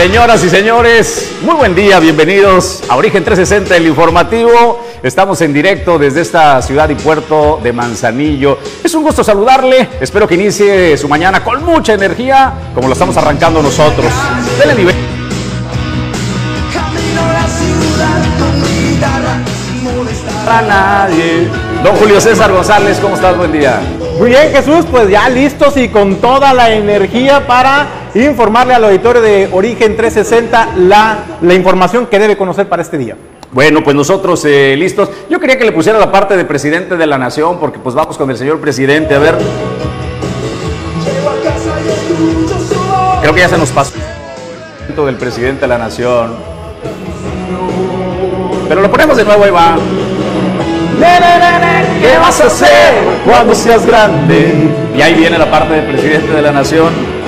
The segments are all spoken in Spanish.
Señoras y señores, muy buen día, bienvenidos a Origen 360, el informativo. Estamos en directo desde esta ciudad y puerto de Manzanillo. Es un gusto saludarle, espero que inicie su mañana con mucha energía, como lo estamos arrancando nosotros. Dele nivel. Para nadie. Don Julio César González, ¿cómo estás? Buen día. Muy bien, Jesús, pues ya listos y con toda la energía para informarle al auditorio de Origen 360 la, la información que debe conocer para este día. Bueno, pues nosotros eh, listos. Yo quería que le pusiera la parte de presidente de la nación, porque pues vamos con el señor presidente. A ver. Creo que ya se nos pasó del presidente de la nación. Pero lo ponemos de nuevo, ahí va. ¿Qué vas a hacer cuando seas grande? Y ahí viene la parte del presidente de la nación.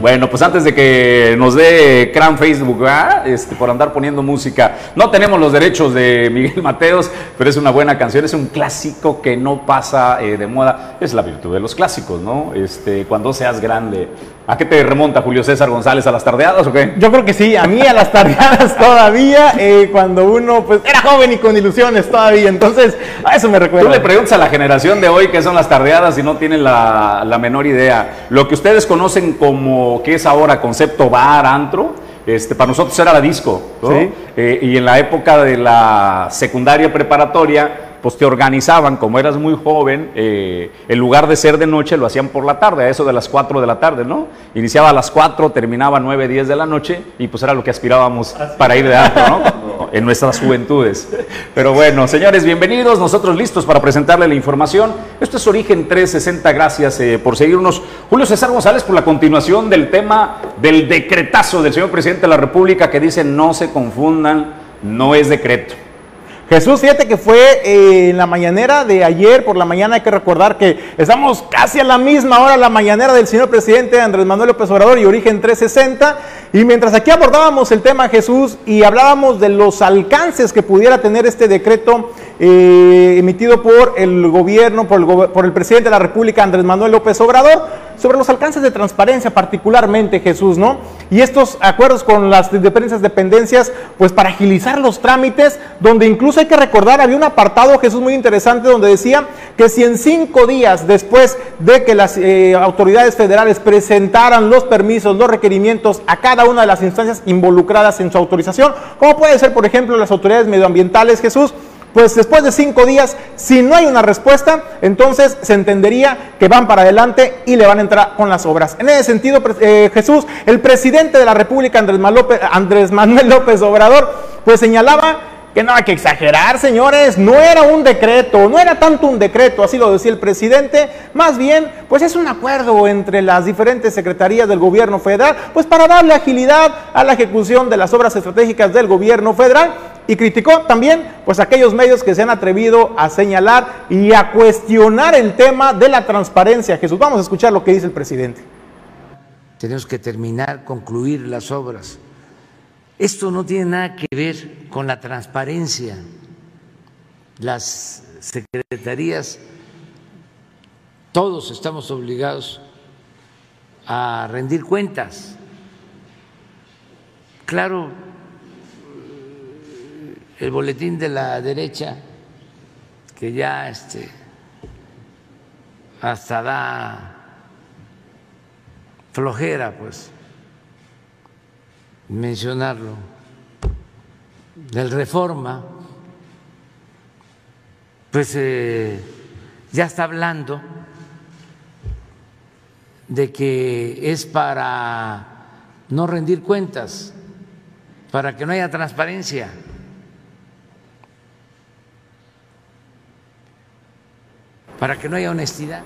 Bueno, pues antes de que nos dé Cran Facebook, ¿verdad? este, por andar poniendo música, no tenemos los derechos de Miguel Mateos, pero es una buena canción, es un clásico que no pasa eh, de moda. Es la virtud de los clásicos, ¿no? Este, cuando seas grande. ¿A qué te remonta Julio César González? ¿A las tardeadas o qué? Yo creo que sí, a mí a las tardeadas todavía, eh, cuando uno pues era joven y con ilusiones todavía, entonces a eso me recuerda. Tú le preguntas a la generación de hoy qué son las tardeadas y no tienen la, la menor idea. Lo que ustedes conocen como, ¿qué es ahora? Concepto bar, antro, este, para nosotros era la disco. ¿no? Sí. Eh, y en la época de la secundaria preparatoria, pues te organizaban, como eras muy joven, eh, en lugar de ser de noche, lo hacían por la tarde, a eso de las 4 de la tarde, ¿no? Iniciaba a las 4, terminaba a 9, 10 de la noche, y pues era lo que aspirábamos para ir de antro, ¿no? Cuando- en nuestras juventudes. Pero bueno, señores, bienvenidos, nosotros listos para presentarle la información. Esto es Origen 360, gracias eh, por seguirnos. Julio César González, por la continuación del tema del decretazo del señor presidente de la República que dice no se confundan, no es decreto. Jesús, fíjate que fue eh, en la mañanera de ayer por la mañana, hay que recordar que estamos casi a la misma hora, la mañanera del señor presidente Andrés Manuel López Obrador y Origen 360, y mientras aquí abordábamos el tema Jesús y hablábamos de los alcances que pudiera tener este decreto eh, emitido por el gobierno, por el, por el presidente de la República Andrés Manuel López Obrador, sobre los alcances de transparencia particularmente Jesús, ¿no? Y estos acuerdos con las diferentes dependencias, pues para agilizar los trámites, donde incluso hay que recordar, había un apartado Jesús muy interesante donde decía que si en cinco días después de que las eh, autoridades federales presentaran los permisos, los requerimientos a cada una de las instancias involucradas en su autorización, como puede ser, por ejemplo, las autoridades medioambientales, Jesús, pues después de cinco días, si no hay una respuesta, entonces se entendería que van para adelante y le van a entrar con las obras. En ese sentido, eh, Jesús, el presidente de la República, Andrés, Andrés Manuel López Obrador, pues señalaba que no hay que exagerar, señores, no era un decreto, no era tanto un decreto, así lo decía el presidente, más bien, pues es un acuerdo entre las diferentes secretarías del gobierno federal, pues para darle agilidad a la ejecución de las obras estratégicas del gobierno federal y criticó también pues aquellos medios que se han atrevido a señalar y a cuestionar el tema de la transparencia. Jesús, vamos a escuchar lo que dice el presidente. tenemos que terminar, concluir las obras. Esto no tiene nada que ver con la transparencia. Las secretarías, todos estamos obligados a rendir cuentas. Claro, el boletín de la derecha, que ya este, hasta da flojera, pues, mencionarlo, del reforma, pues eh, ya está hablando de que es para no rendir cuentas, para que no haya transparencia. para que no haya honestidad.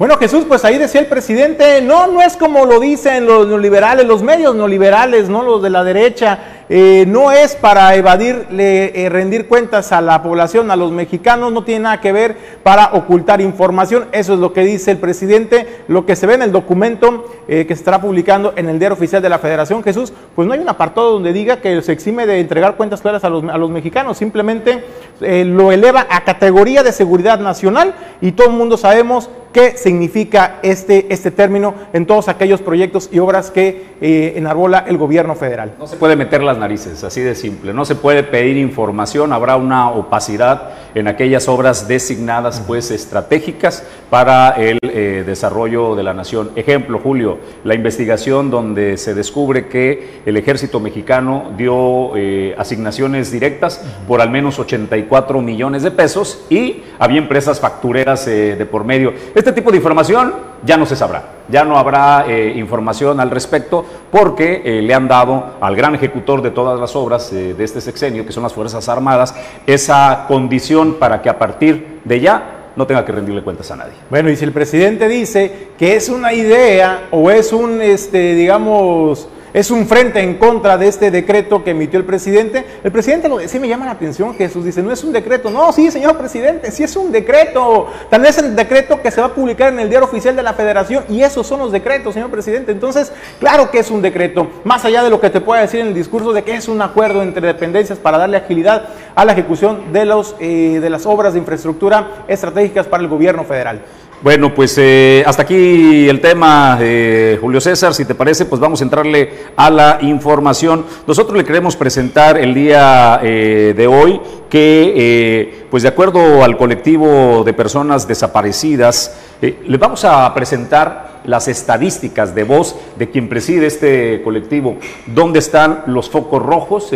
Bueno, Jesús, pues ahí decía el presidente, no, no es como lo dicen los neoliberales, los medios neoliberales, no los de la derecha, eh, no es para evadirle, eh, rendir cuentas a la población, a los mexicanos, no tiene nada que ver para ocultar información, eso es lo que dice el presidente, lo que se ve en el documento eh, que se estará publicando en el diario oficial de la Federación, Jesús, pues no hay un apartado donde diga que se exime de entregar cuentas claras a los, a los mexicanos, simplemente lo eleva a categoría de seguridad nacional y todo el mundo sabemos qué significa este, este término en todos aquellos proyectos y obras que eh, enarbola el gobierno federal. No se puede meter las narices, así de simple. No se puede pedir información, habrá una opacidad en aquellas obras designadas pues estratégicas para el eh, desarrollo de la nación. Ejemplo, Julio, la investigación donde se descubre que el ejército mexicano dio eh, asignaciones directas por al menos 84 millones de pesos y había empresas factureras de por medio. Este tipo de información ya no se sabrá, ya no habrá eh, información al respecto porque eh, le han dado al gran ejecutor de todas las obras eh, de este sexenio, que son las Fuerzas Armadas, esa condición para que a partir de ya no tenga que rendirle cuentas a nadie. Bueno, y si el presidente dice que es una idea o es un, este, digamos, es un frente en contra de este decreto que emitió el presidente. El presidente lo sí me llama la atención, Jesús dice, no es un decreto. No, sí, señor presidente, sí es un decreto. Tan es el decreto que se va a publicar en el diario oficial de la federación y esos son los decretos, señor presidente. Entonces, claro que es un decreto. Más allá de lo que te pueda decir en el discurso de que es un acuerdo entre dependencias para darle agilidad a la ejecución de, los, eh, de las obras de infraestructura estratégicas para el gobierno federal. Bueno, pues eh, hasta aquí el tema, de Julio César. Si te parece, pues vamos a entrarle a la información. Nosotros le queremos presentar el día eh, de hoy que, eh, pues de acuerdo al colectivo de personas desaparecidas, le vamos a presentar las estadísticas de voz de quien preside este colectivo, dónde están los focos rojos,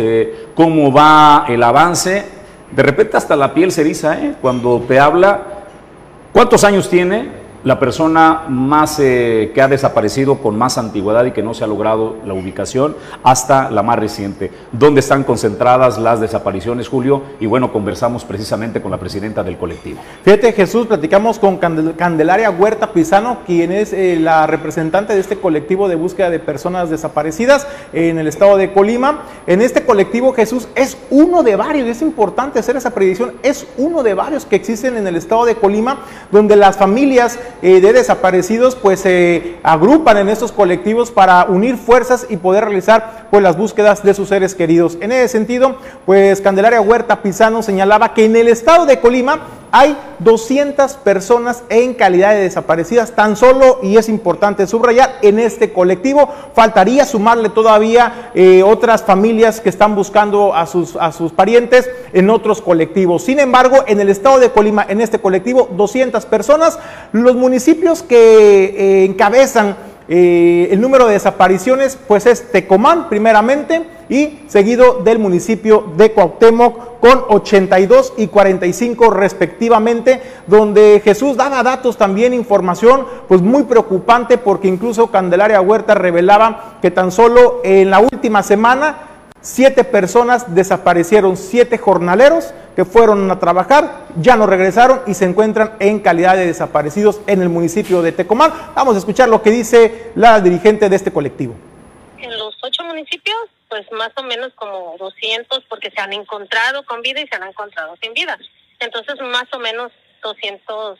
cómo va el avance. De repente hasta la piel se eriza cuando te habla ¿Cuántos años tiene? La persona más eh, que ha desaparecido con más antigüedad y que no se ha logrado la ubicación hasta la más reciente. ¿Dónde están concentradas las desapariciones, Julio? Y bueno, conversamos precisamente con la presidenta del colectivo. Fíjate, Jesús, platicamos con Candelaria Huerta Pizano, quien es eh, la representante de este colectivo de búsqueda de personas desaparecidas en el estado de Colima. En este colectivo, Jesús, es uno de varios, es importante hacer esa predicción, es uno de varios que existen en el estado de Colima, donde las familias eh, de desaparecidos pues se agrupan en estos colectivos para unir fuerzas y poder realizar pues las búsquedas de sus seres queridos. En ese sentido, pues Candelaria Huerta Pizano señalaba que en el estado de Colima hay 200 personas en calidad de desaparecidas tan solo, y es importante subrayar, en este colectivo. Faltaría sumarle todavía eh, otras familias que están buscando a sus, a sus parientes en otros colectivos. Sin embargo, en el estado de Colima, en este colectivo, 200 personas. Los municipios que eh, encabezan eh, el número de desapariciones pues es Tecomán primeramente y seguido del municipio de Cuauhtémoc con 82 y 45 respectivamente, donde Jesús daba datos también, información pues muy preocupante porque incluso Candelaria Huerta revelaba que tan solo en la última semana siete personas desaparecieron, siete jornaleros que fueron a trabajar, ya no regresaron y se encuentran en calidad de desaparecidos en el municipio de Tecomán. Vamos a escuchar lo que dice la dirigente de este colectivo. En los ocho municipios, pues más o menos como 200 porque se han encontrado con vida y se han encontrado sin vida. Entonces más o menos 200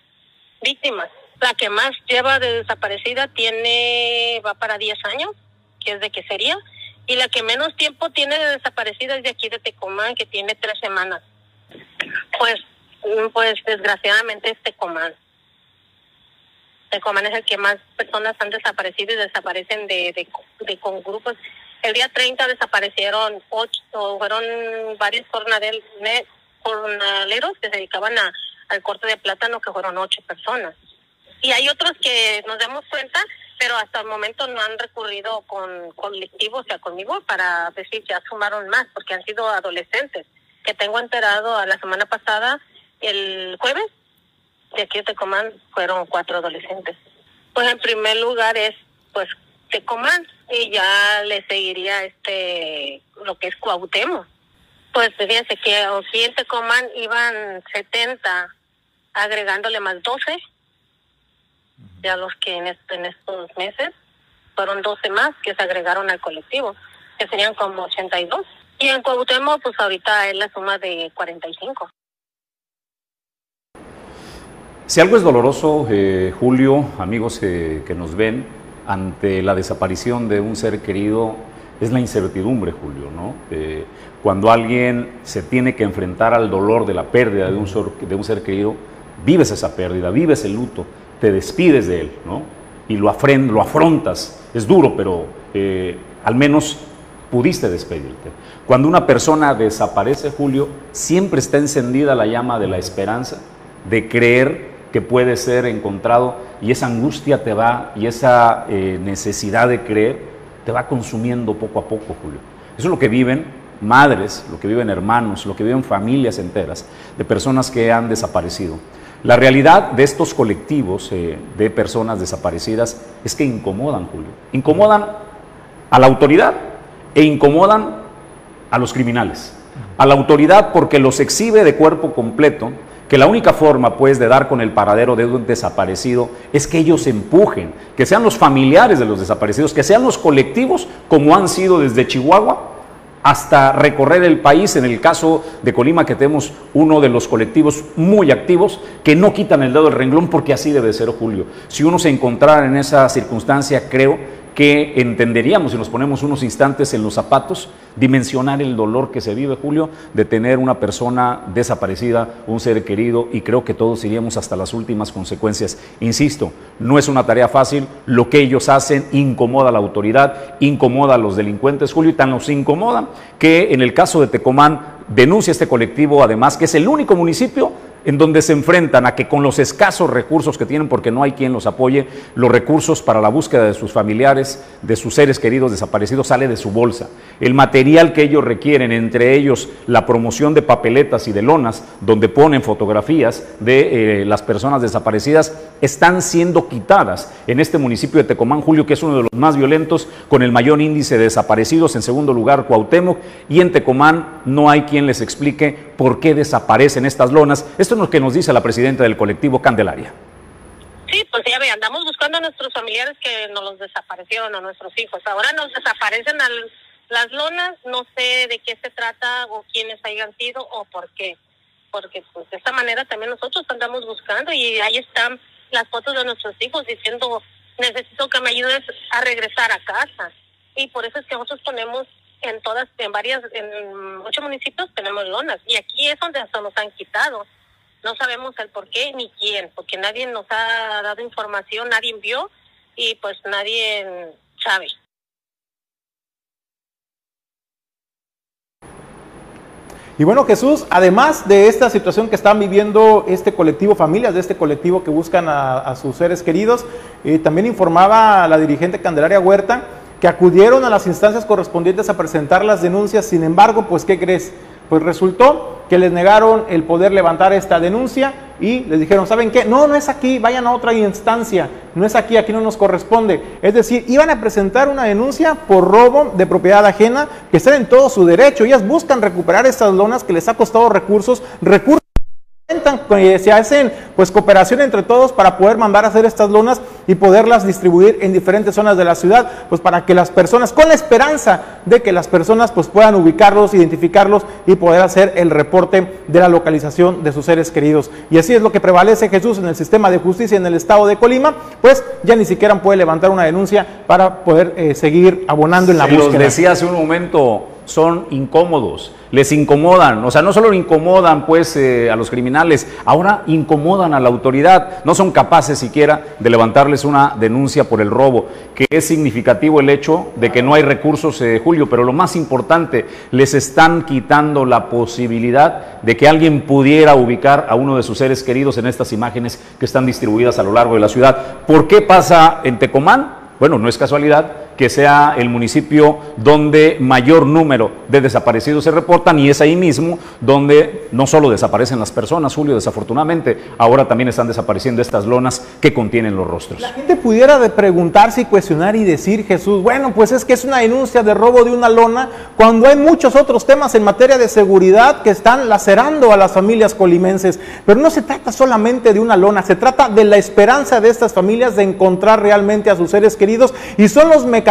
víctimas. La que más lleva de desaparecida tiene, va para 10 años, que es de que sería, y la que menos tiempo tiene de desaparecida es de aquí de Tecomán, que tiene tres semanas. Pues, mm, pues desgraciadamente es Tecomán. Tecomán es el que más personas han desaparecido y desaparecen de, de, de con grupos. El día 30 desaparecieron ocho, fueron varios jornaleros que se dedicaban a, al corte de plátano, que fueron ocho personas. Y hay otros que nos damos cuenta, pero hasta el momento no han recurrido con colectivos, o sea, conmigo, para decir ya sumaron más, porque han sido adolescentes que tengo enterado a la semana pasada, el jueves, de aquí de Tecomán, fueron cuatro adolescentes. Pues en primer lugar es, pues, Tecomán, y ya le seguiría este, lo que es Cuauhtémoc. Pues fíjense que aquí en Tecomán iban 70, agregándole más 12, ya los que en, est- en estos meses fueron 12 más que se agregaron al colectivo, que serían como 82. Y en Cuauhtémoc, pues ahorita es la suma de 45. Si algo es doloroso, eh, Julio, amigos eh, que nos ven, ante la desaparición de un ser querido, es la incertidumbre, Julio, ¿no? Eh, cuando alguien se tiene que enfrentar al dolor de la pérdida de un, de un ser querido, vives esa pérdida, vives el luto, te despides de él, ¿no? Y lo, lo afrontas. Es duro, pero eh, al menos pudiste despedirte. Cuando una persona desaparece, Julio, siempre está encendida la llama de la esperanza, de creer que puede ser encontrado y esa angustia te va y esa eh, necesidad de creer te va consumiendo poco a poco, Julio. Eso es lo que viven madres, lo que viven hermanos, lo que viven familias enteras de personas que han desaparecido. La realidad de estos colectivos eh, de personas desaparecidas es que incomodan, Julio. Incomodan a la autoridad e incomodan a los criminales. A la autoridad porque los exhibe de cuerpo completo, que la única forma pues de dar con el paradero de un desaparecido es que ellos empujen, que sean los familiares de los desaparecidos, que sean los colectivos como han sido desde Chihuahua hasta recorrer el país. En el caso de Colima, que tenemos uno de los colectivos muy activos que no quitan el dedo del renglón porque así debe ser, Julio. Si uno se encontrara en esa circunstancia, creo que entenderíamos, si nos ponemos unos instantes en los zapatos, dimensionar el dolor que se vive, Julio, de tener una persona desaparecida, un ser querido, y creo que todos iríamos hasta las últimas consecuencias. Insisto, no es una tarea fácil, lo que ellos hacen incomoda a la autoridad, incomoda a los delincuentes, Julio, y tan los incomoda que en el caso de Tecomán denuncia este colectivo, además, que es el único municipio en donde se enfrentan a que con los escasos recursos que tienen, porque no hay quien los apoye, los recursos para la búsqueda de sus familiares, de sus seres queridos desaparecidos, sale de su bolsa. El material que ellos requieren, entre ellos la promoción de papeletas y de lonas, donde ponen fotografías de eh, las personas desaparecidas, están siendo quitadas en este municipio de Tecomán, Julio, que es uno de los más violentos, con el mayor índice de desaparecidos, en segundo lugar Cuauhtémoc, y en Tecomán no hay quien les explique por qué desaparecen estas lonas. Esto es lo que nos dice la presidenta del colectivo Candelaria. Sí, pues ya ve, andamos buscando a nuestros familiares que nos los desaparecieron, a nuestros hijos. Ahora nos desaparecen al- las lonas, no sé de qué se trata o quiénes hayan sido o por qué. Porque pues de esta manera también nosotros andamos buscando y ahí están las fotos de nuestros hijos diciendo, necesito que me ayudes a regresar a casa. Y por eso es que nosotros ponemos en todas, en varias, en ocho municipios tenemos lonas. Y aquí es donde hasta nos han quitado. No sabemos el por qué ni quién, porque nadie nos ha dado información, nadie vio y pues nadie sabe. Y bueno, Jesús, además de esta situación que están viviendo este colectivo, familias de este colectivo que buscan a, a sus seres queridos, eh, también informaba la dirigente Candelaria Huerta que acudieron a las instancias correspondientes a presentar las denuncias. Sin embargo, pues, ¿qué crees? Pues resultó que les negaron el poder levantar esta denuncia y les dijeron, ¿saben qué? No, no es aquí, vayan a otra instancia, no es aquí, aquí no nos corresponde. Es decir, iban a presentar una denuncia por robo de propiedad ajena, que están en todo su derecho. Ellas buscan recuperar estas lonas que les ha costado recursos, recursos que se hacen pues cooperación entre todos para poder mandar a hacer estas lonas y poderlas distribuir en diferentes zonas de la ciudad, pues para que las personas, con la esperanza de que las personas pues puedan ubicarlos, identificarlos y poder hacer el reporte de la localización de sus seres queridos. Y así es lo que prevalece Jesús en el sistema de justicia en el estado de Colima, pues ya ni siquiera puede levantar una denuncia para poder eh, seguir abonando en la Se los búsqueda. decía hace un momento, son incómodos, les incomodan, o sea, no solo incomodan pues eh, a los criminales, ahora incomodan a la autoridad, no son capaces siquiera de levantarles una denuncia por el robo, que es significativo el hecho de que no hay recursos, eh, Julio, pero lo más importante, les están quitando la posibilidad de que alguien pudiera ubicar a uno de sus seres queridos en estas imágenes que están distribuidas a lo largo de la ciudad. ¿Por qué pasa en Tecomán? Bueno, no es casualidad que sea el municipio donde mayor número de desaparecidos se reportan y es ahí mismo donde no solo desaparecen las personas, Julio, desafortunadamente, ahora también están desapareciendo estas lonas que contienen los rostros. La gente pudiera preguntarse y cuestionar y decir, Jesús, bueno, pues es que es una denuncia de robo de una lona, cuando hay muchos otros temas en materia de seguridad que están lacerando a las familias colimenses. Pero no se trata solamente de una lona, se trata de la esperanza de estas familias de encontrar realmente a sus seres queridos y son los mecanismos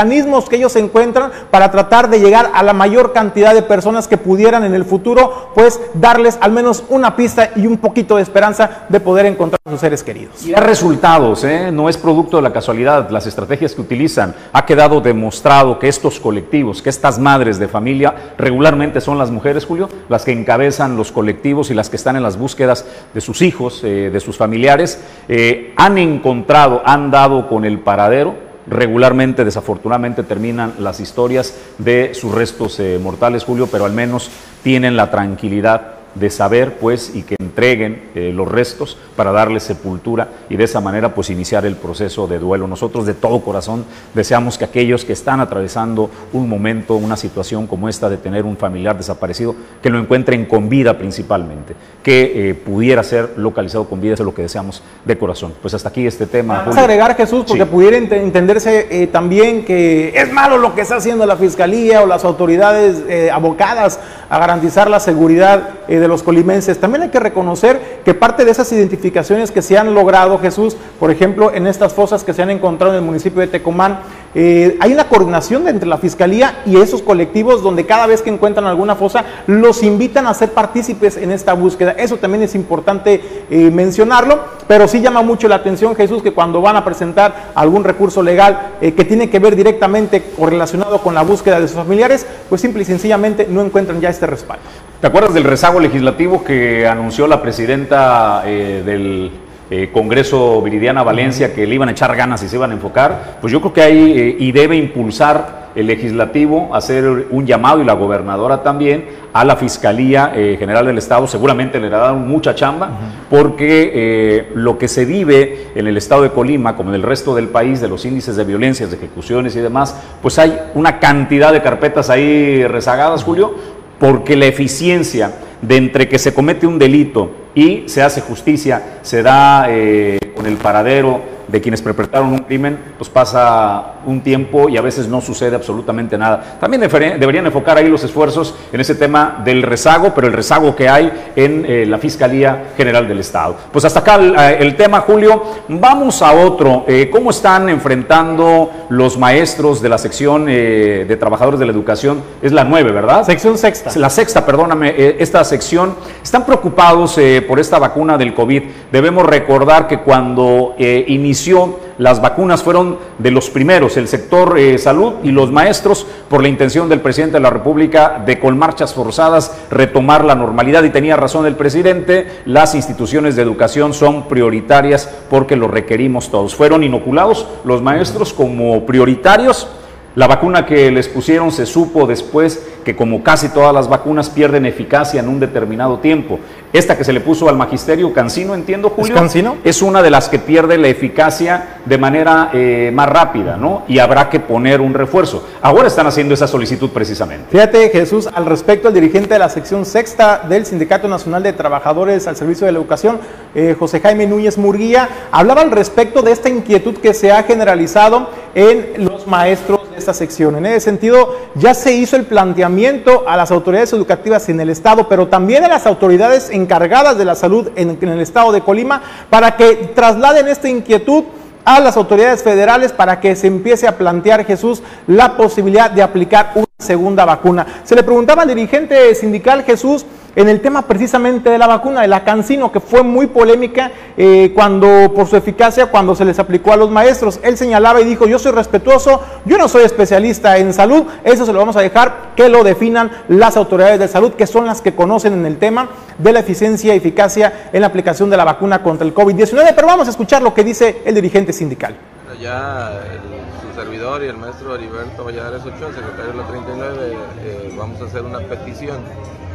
que ellos encuentran para tratar de llegar a la mayor cantidad de personas que pudieran en el futuro, pues darles al menos una pista y un poquito de esperanza de poder encontrar a sus seres queridos. Y hay resultados, ¿eh? no es producto de la casualidad, las estrategias que utilizan. Ha quedado demostrado que estos colectivos, que estas madres de familia, regularmente son las mujeres, Julio, las que encabezan los colectivos y las que están en las búsquedas de sus hijos, eh, de sus familiares, eh, han encontrado, han dado con el paradero regularmente, desafortunadamente, terminan las historias de sus restos eh, mortales, Julio, pero al menos tienen la tranquilidad de saber, pues, y que entreguen eh, los restos para darle sepultura y de esa manera, pues, iniciar el proceso de duelo. Nosotros de todo corazón deseamos que aquellos que están atravesando un momento, una situación como esta de tener un familiar desaparecido, que lo encuentren con vida principalmente, que eh, pudiera ser localizado con vida, eso es lo que deseamos de corazón. Pues hasta aquí este tema. Vamos a agregar, Jesús, porque Sí. pudiera ent- entenderse eh, también que es malo lo que está haciendo la Fiscalía o las autoridades abocadas a garantizar la seguridad eh, de los colimenses. También hay que reconocer que parte de esas identificaciones que se han logrado, Jesús, por ejemplo, en estas fosas que se han encontrado en el municipio de Tecomán, eh, hay una coordinación entre la Fiscalía y esos colectivos donde cada vez que encuentran alguna fosa los invitan a ser partícipes en esta búsqueda. Eso también es importante eh, mencionarlo, pero sí llama mucho la atención, Jesús, que cuando van a presentar algún recurso legal eh, que tiene que ver directamente o relacionado con la búsqueda de sus familiares, pues simple y sencillamente no encuentran ya este respaldo. ¿Te acuerdas del rezago legislativo que anunció la presidenta eh, del eh, Congreso Viridiana Valencia que le iban a echar ganas y se iban a enfocar? Pues yo creo que hay eh, y debe impulsar el legislativo hacer un llamado y la gobernadora también a la Fiscalía General del Estado, seguramente le darán mucha chamba, porque lo que se vive en el estado de Colima, como en el resto del país, de los índices de violencias, de ejecuciones y demás, pues hay una cantidad de carpetas ahí rezagadas, Julio, porque la eficiencia de entre que se comete un delito y se hace justicia, se da eh, con el paradero de quienes perpetraron un crimen, pues pasa un tiempo y a veces no sucede absolutamente nada. También deberían enfocar ahí los esfuerzos en ese tema del rezago, pero el rezago que hay en eh, la Fiscalía General del Estado. Pues hasta acá el, eh, el tema, Julio. Vamos a otro. Eh, ¿Cómo están enfrentando los maestros de la sección eh, de trabajadores de la educación? Es la nueve, ¿verdad? Sección sexta. La sexta, perdóname, esta sección. Están preocupados por esta vacuna del COVID. Debemos recordar que cuando eh, inició las vacunas fueron de los primeros, el sector eh, salud y los maestros, por la intención del presidente de la República de con marchas forzadas retomar la normalidad. Y tenía razón el presidente, las instituciones de educación son prioritarias porque lo requerimos todos. Fueron inoculados los maestros como prioritarios. La vacuna que les pusieron se supo después que como casi todas las vacunas pierden eficacia en un determinado tiempo. Esta que se le puso al magisterio Cancino, entiendo Julio, Cancino? es una de las que pierde la eficacia de manera eh, más rápida, ¿no? Y habrá que poner un refuerzo. Ahora están haciendo esa solicitud precisamente. Fíjate, Jesús, al respecto, el dirigente de la sección sexta del Sindicato Nacional de Trabajadores al Servicio de la Educación, eh, José Jaime Núñez Murguía, hablaba al respecto de esta inquietud que se ha generalizado en los maestros de esta sección. En ese sentido, ya se hizo el planteamiento a las autoridades educativas en el Estado, pero también a las autoridades encargadas de la salud en, el Estado de Colima, para que trasladen esta inquietud a las autoridades federales para que se empiece a plantear, Jesús, la posibilidad de aplicar una segunda vacuna. Se le preguntaba al dirigente sindical Jesús en el tema precisamente de la vacuna, de la Cancino, que fue muy polémica eh, cuando por su eficacia, cuando se les aplicó a los maestros. Él señalaba y dijo, yo soy respetuoso, yo no soy especialista en salud, eso se lo vamos a dejar que lo definan las autoridades de salud, que son las que conocen en el tema de la eficiencia y eficacia en la aplicación de la vacuna contra el COVID-19. Pero vamos a escuchar lo que dice el dirigente sindical. Ya el- su servidor y el maestro Heriberto Valladares Ochoa, secretario de la 39, eh, vamos a hacer una petición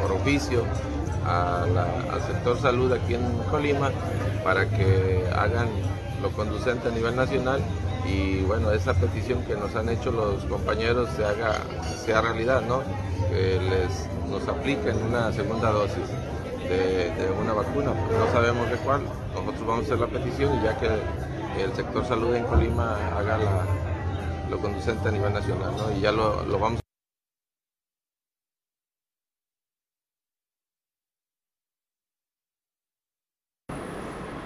por oficio al sector salud aquí en Colima para que hagan lo conducente a nivel nacional y bueno, esa petición que nos han hecho los compañeros se haga sea realidad, ¿no? Que les nos apliquen una segunda dosis de, una vacuna, no sabemos de cuál, nosotros vamos a hacer la petición y ya que el sector salud en Colima haga lo conducente a nivel nacional, ¿no? Y ya lo, lo vamos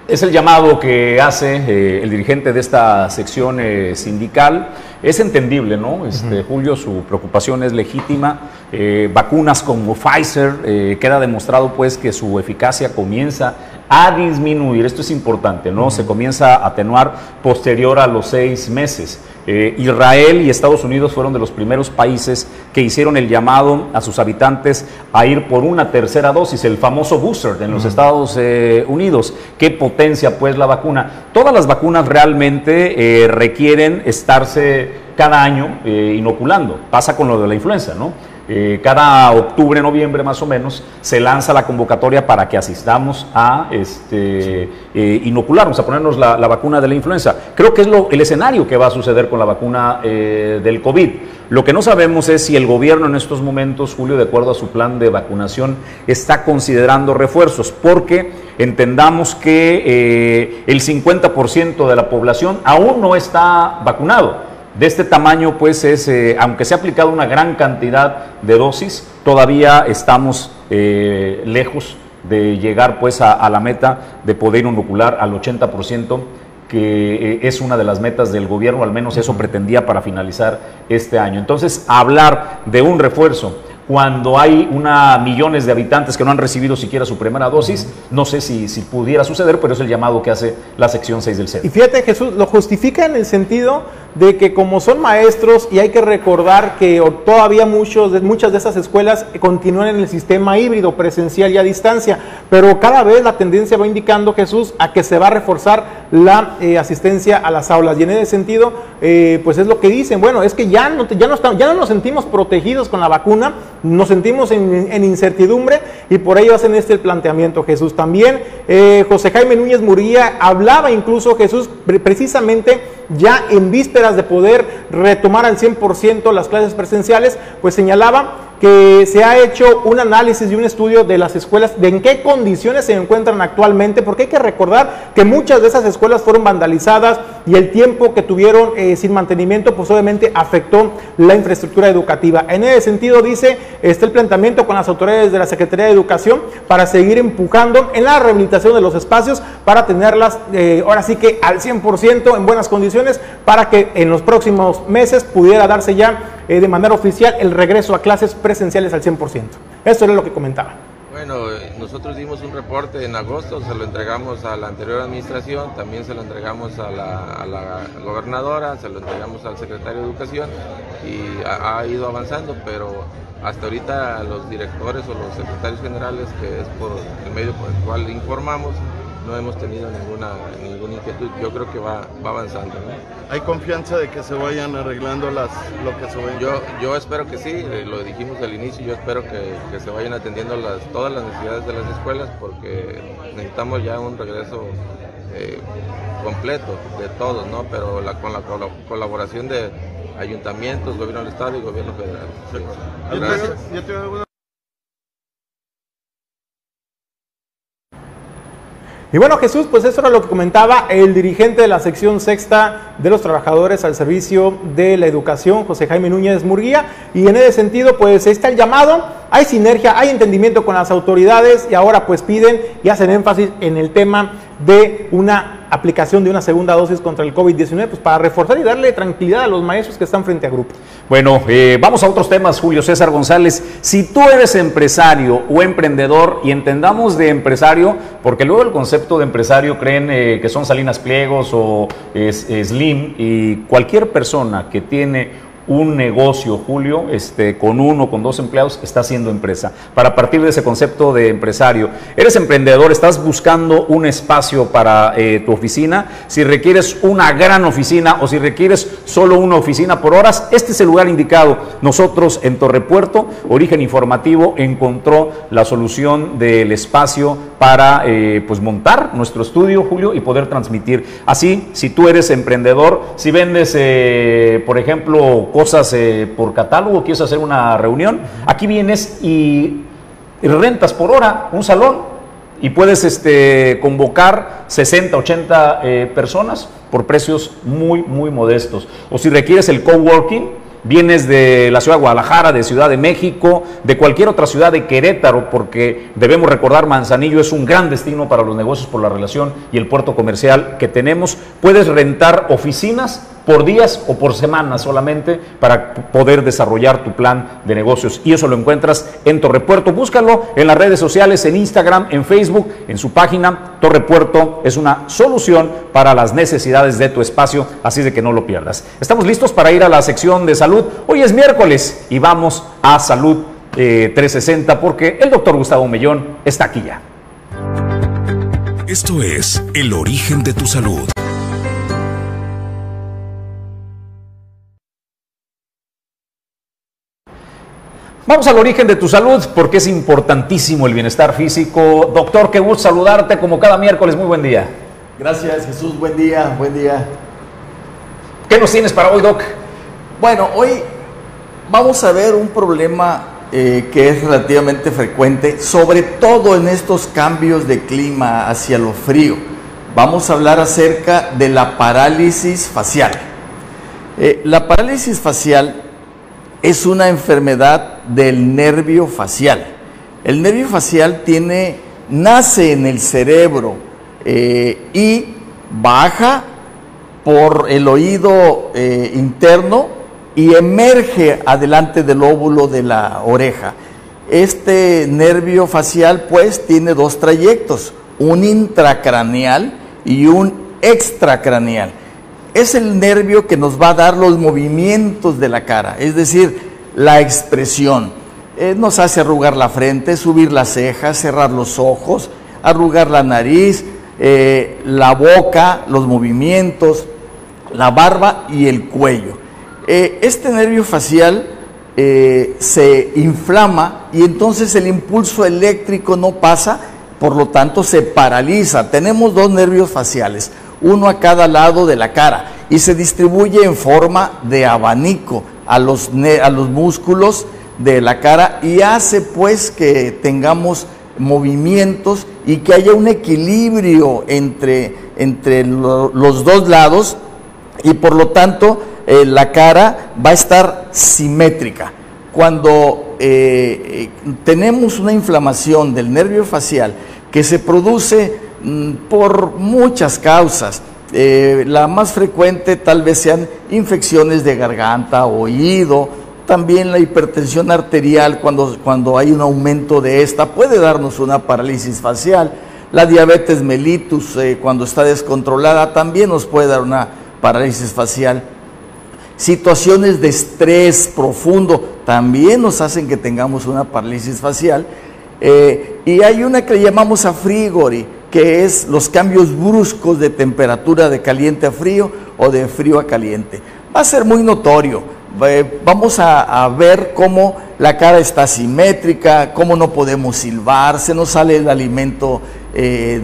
Es el llamado que hace eh, el dirigente de esta sección eh, sindical. Es entendible, ¿no? Este, Julio, su preocupación es legítima. Eh, vacunas como Pfizer, queda demostrado pues que su eficacia comienza a disminuir. Esto es importante, ¿no? Se comienza a atenuar posterior a los seis meses. Eh, Israel y Estados Unidos fueron de los primeros países que hicieron el llamado a sus habitantes a ir por una tercera dosis, el famoso booster en los Estados eh, Unidos. ¿Qué potencia pues la vacuna? Todas las vacunas realmente eh, requieren estarse cada año inoculando. Pasa con lo de la influenza, ¿no? Eh, cada octubre, noviembre más o menos, se lanza la convocatoria para que asistamos a este, eh, inocularnos, a ponernos la, vacuna de la influenza. Creo que es lo, el escenario que va a suceder con la vacuna eh, del COVID. Lo que no sabemos es si el gobierno en estos momentos, Julio, de acuerdo a su plan de vacunación, está considerando refuerzos, porque entendamos que el 50% de la población aún no está vacunado de este tamaño, pues es, eh, aunque se ha aplicado una gran cantidad de dosis, todavía estamos eh, lejos de llegar pues a, la meta de poder inocular al 80%, que eh, es una de las metas del gobierno, al menos eso pretendía para finalizar este año. Entonces, hablar de un refuerzo cuando hay una millones de habitantes que no han recibido siquiera su primera dosis. No sé si, si pudiera suceder, pero es el llamado que hace la sección 6 del CEP. Y fíjate, Jesús, lo justifica en el sentido de que como son maestros y hay que recordar que todavía muchos, muchas de esas escuelas continúan en el sistema híbrido, presencial y a distancia, pero cada vez la tendencia va indicando, Jesús, a que se va a reforzar la eh, asistencia a las aulas. Y en ese sentido, eh, pues es lo que dicen, bueno, es que ya no, ya no, estamos, ya no nos sentimos protegidos con la vacuna, nos sentimos en, incertidumbre y por ello hacen este planteamiento Jesús. También eh, José Jaime Núñez Muría hablaba incluso Jesús precisamente ya en de poder retomar al 100% las clases presenciales, pues señalaba que se ha hecho un análisis y un estudio de las escuelas, de en qué condiciones se encuentran actualmente, porque hay que recordar que muchas de esas escuelas fueron vandalizadas y el tiempo que tuvieron eh, sin mantenimiento, pues obviamente afectó la infraestructura educativa. En ese sentido, dice, está el planteamiento con las autoridades de la Secretaría de Educación para seguir empujando en la rehabilitación de los espacios para tenerlas eh, ahora sí que al 100% en buenas condiciones para que en los próximos meses pudiera darse ya eh, de manera oficial el regreso a clases presenciales al 100%. Eso era lo que comentaba. Bueno, eh, nosotros dimos un reporte en agosto, se lo entregamos a la anterior administración, también se lo entregamos a la, gobernadora, se lo entregamos al secretario de Educación y ha, ido avanzando, pero hasta ahorita los directores o los secretarios generales, que es por el medio por el cual informamos, no hemos tenido ninguna, ninguna inquietud. Yo creo que va, va avanzando. ¿Hay confianza de que se vayan arreglando las, lo que se vayan? Yo, yo espero que sí, eh, lo dijimos al inicio, yo espero que, que, se vayan atendiendo las, todas las necesidades de las escuelas porque necesitamos ya un regreso eh, completo de todos, ¿no? pero la, con la colaboración de ayuntamientos, gobierno del Estado y gobierno federal. Y bueno, Jesús, pues eso era lo que comentaba el dirigente de la sección sexta de los trabajadores al servicio de la educación, José Jaime Núñez Murguía. Y en ese sentido, pues está el llamado, hay sinergia, hay entendimiento con las autoridades y ahora pues piden y hacen énfasis en el tema de una aplicación de una segunda dosis contra el COVID-19, pues para reforzar y darle tranquilidad a los maestros que están frente a grupo. Bueno, eh, vamos a otros temas, Julio César González. Si tú eres empresario o emprendedor, y entendamos de empresario, porque luego el concepto de empresario creen eh, que son Salinas Pliegos o Slim, y cualquier persona que tiene un negocio, Julio, este, con uno, con dos empleados, está haciendo empresa. Para partir de ese concepto de empresario, eres emprendedor, estás buscando un espacio para eh, tu oficina. Si requieres una gran oficina o si requieres solo una oficina por horas, este es el lugar indicado. Nosotros en Torrepuerto, Origen Informativo, encontró la solución del espacio para eh, pues montar nuestro estudio, Julio, y poder transmitir. Así, si tú eres emprendedor, si vendes, eh, por ejemplo, cosas eh, por catálogo, quieres hacer una reunión, aquí vienes y rentas por hora un salón y puedes este, convocar 60, 80 eh, personas por precios muy, muy modestos. O si requieres el coworking, vienes de la ciudad de Guadalajara, de Ciudad de México, de cualquier otra ciudad de Querétaro, porque debemos recordar Manzanillo es un gran destino para los negocios por la relación y el puerto comercial que tenemos. Puedes rentar oficinas por días o por semanas solamente para poder desarrollar tu plan de negocios. Y eso lo encuentras en Torrepuerto. Búscalo en las redes sociales, en Instagram, en Facebook, en su página. Torrepuerto es una solución para las necesidades de tu espacio, así de que no lo pierdas. Estamos listos para ir a la sección de salud. Hoy es miércoles y vamos a Salud eh, 360 porque el doctor Gustavo Mellón está aquí ya. Esto es El origen de tu salud. Vamos al origen de tu salud porque es importantísimo el bienestar físico. Doctor, qué gusto saludarte como cada miércoles. Muy buen día. Gracias Jesús, buen día, buen día. ¿Qué nos tienes para hoy, Doc? Bueno, hoy vamos a ver un problema eh, que es relativamente frecuente, sobre todo en estos cambios de clima hacia lo frío. Vamos a hablar acerca de la parálisis facial. Eh, la parálisis facial es una enfermedad del nervio facial. El nervio facial tiene, nace en el cerebro eh, y baja por el oído eh, interno y emerge adelante del óvulo de la oreja. Este nervio facial pues tiene dos trayectos, un intracraneal y un extracraneal. Es el nervio que nos va a dar los movimientos de la cara, es decir, la expresión. Eh, nos hace arrugar la frente, subir las cejas, cerrar los ojos, arrugar la nariz, eh, la boca, los movimientos, la barba y el cuello. Eh, este nervio facial se inflama y entonces el impulso eléctrico no pasa, por lo tanto se paraliza. Tenemos dos nervios faciales, uno a cada lado de la cara y se distribuye en forma de abanico a los, a los músculos de la cara y hace pues que tengamos movimientos y que haya un equilibrio entre, entre los dos lados y por lo tanto eh, la cara va a estar simétrica. Cuando eh, eh, tenemos una inflamación del nervio facial que se produce por muchas causas, la más frecuente tal vez sean infecciones de garganta, oído, también la hipertensión arterial, cuando, cuando hay un aumento de esta, puede darnos una parálisis facial. La diabetes mellitus, eh, cuando está descontrolada, también nos puede dar una parálisis facial. Situaciones de estrés profundo también nos hacen que tengamos una parálisis facial. Eh, y hay una que llamamos frigori, que es los cambios bruscos de temperatura de caliente a frío o de frío a caliente. Va a ser muy notorio vamos a, ver cómo la cara está simétrica, cómo no podemos silbar, se nos sale el alimento eh,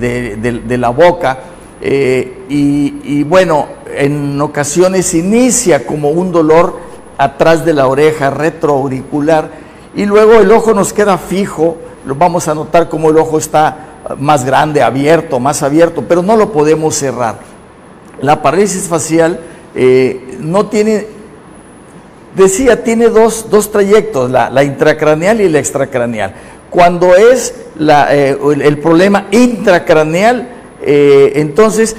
de, la boca. Eh, y, bueno, en ocasiones inicia como un dolor atrás de la oreja retroauricular y luego el ojo nos queda fijo, lo vamos a notar como el ojo está más grande, abierto, más abierto, pero no lo podemos cerrar. La parálisis facial eh, no tiene decía, tiene dos, trayectos, la, intracraneal y la extracraneal. Cuando es eh, el, problema intracraneal, eh, entonces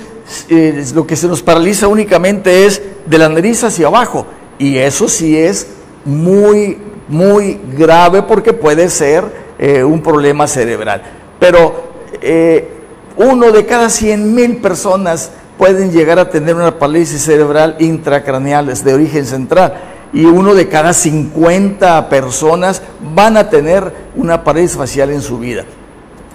lo que se nos paraliza únicamente es de la nariz hacia abajo. Y eso sí es muy, muy grave porque puede ser un problema cerebral. Pero uno de cada 100 mil personas pueden llegar a tener una parálisis cerebral intracraneal de origen central y uno de cada 50 personas van a tener una parálisis facial en su vida.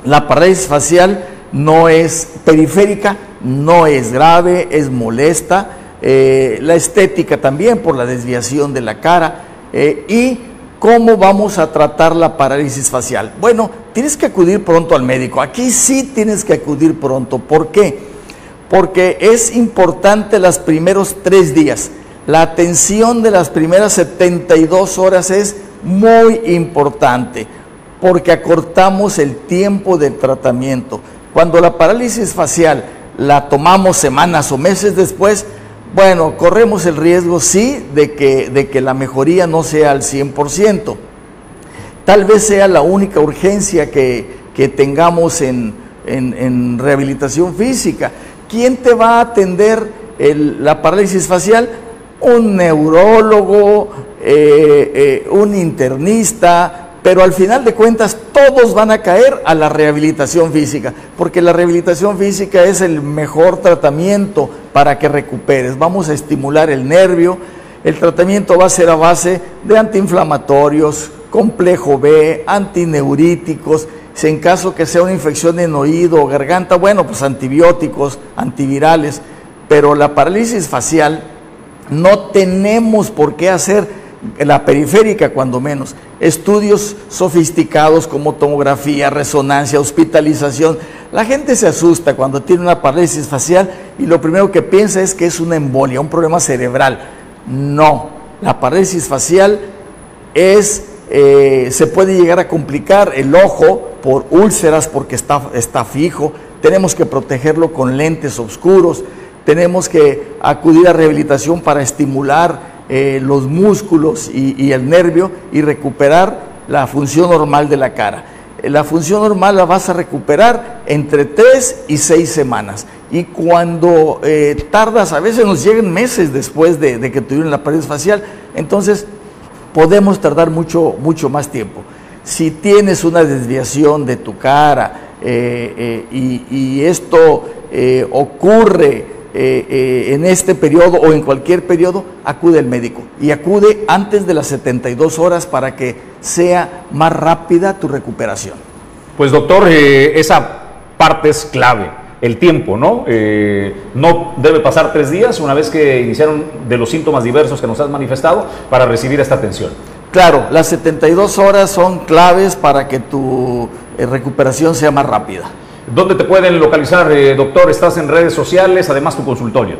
La parálisis facial no es periférica, no es grave, es molesta. Eh, la estética también por la desviación de la cara. Eh, y cómo vamos a tratar la parálisis facial. Bueno, tienes que acudir pronto al médico. Aquí sí tienes que acudir pronto. ¿Por qué? Porque es importante los primeros tres días. La atención de las primeras 72 horas es muy importante porque acortamos el tiempo del tratamiento. Cuando la parálisis facial la tomamos semanas o meses después, bueno, corremos el riesgo, sí, de que, de que la mejoría no sea al 100%. Tal vez sea la única urgencia que, tengamos en, rehabilitación física. ¿Quién te va a atender la parálisis facial? un neurólogo, eh, eh, un internista, pero al final de cuentas todos van a caer a la rehabilitación física, porque la rehabilitación física es el mejor tratamiento para que recuperes. Vamos a estimular el nervio, el tratamiento va a ser a base de antiinflamatorios, complejo B, antineuríticos, si en caso que sea una infección en oído o garganta, bueno, pues antibióticos, antivirales, pero la parálisis facial no tenemos por qué hacer la periférica, cuando menos. Estudios sofisticados como tomografía, resonancia, hospitalización. La gente se asusta cuando tiene una parálisis facial y lo primero que piensa es que es una embolia, un problema cerebral. No, la parálisis facial es, eh, se puede llegar a complicar el ojo por úlceras porque está, está fijo. Tenemos que protegerlo con lentes oscuros tenemos que acudir a rehabilitación para estimular eh, los músculos y, el nervio y recuperar la función normal de la cara. Eh, la función normal la vas a recuperar entre 3 y 6 semanas. Y cuando eh, tardas, a veces nos llegan meses después de, que tuvieron la pared facial, entonces podemos tardar mucho, mucho más tiempo. Si tienes una desviación de tu cara y, y, esto ocurre eh, eh, en este periodo o en cualquier periodo, acude al médico y acude antes de las 72 horas para que sea más rápida tu recuperación. Pues doctor, eh, esa parte es clave, el tiempo, ¿no? no debe pasar tres días una vez que iniciaron de los síntomas diversos que nos has manifestado para recibir esta atención. Claro, las 72 horas son claves para que tu recuperación sea más rápida. ¿Dónde te pueden localizar, eh, doctor? ¿Estás en redes sociales, además tu consultorio?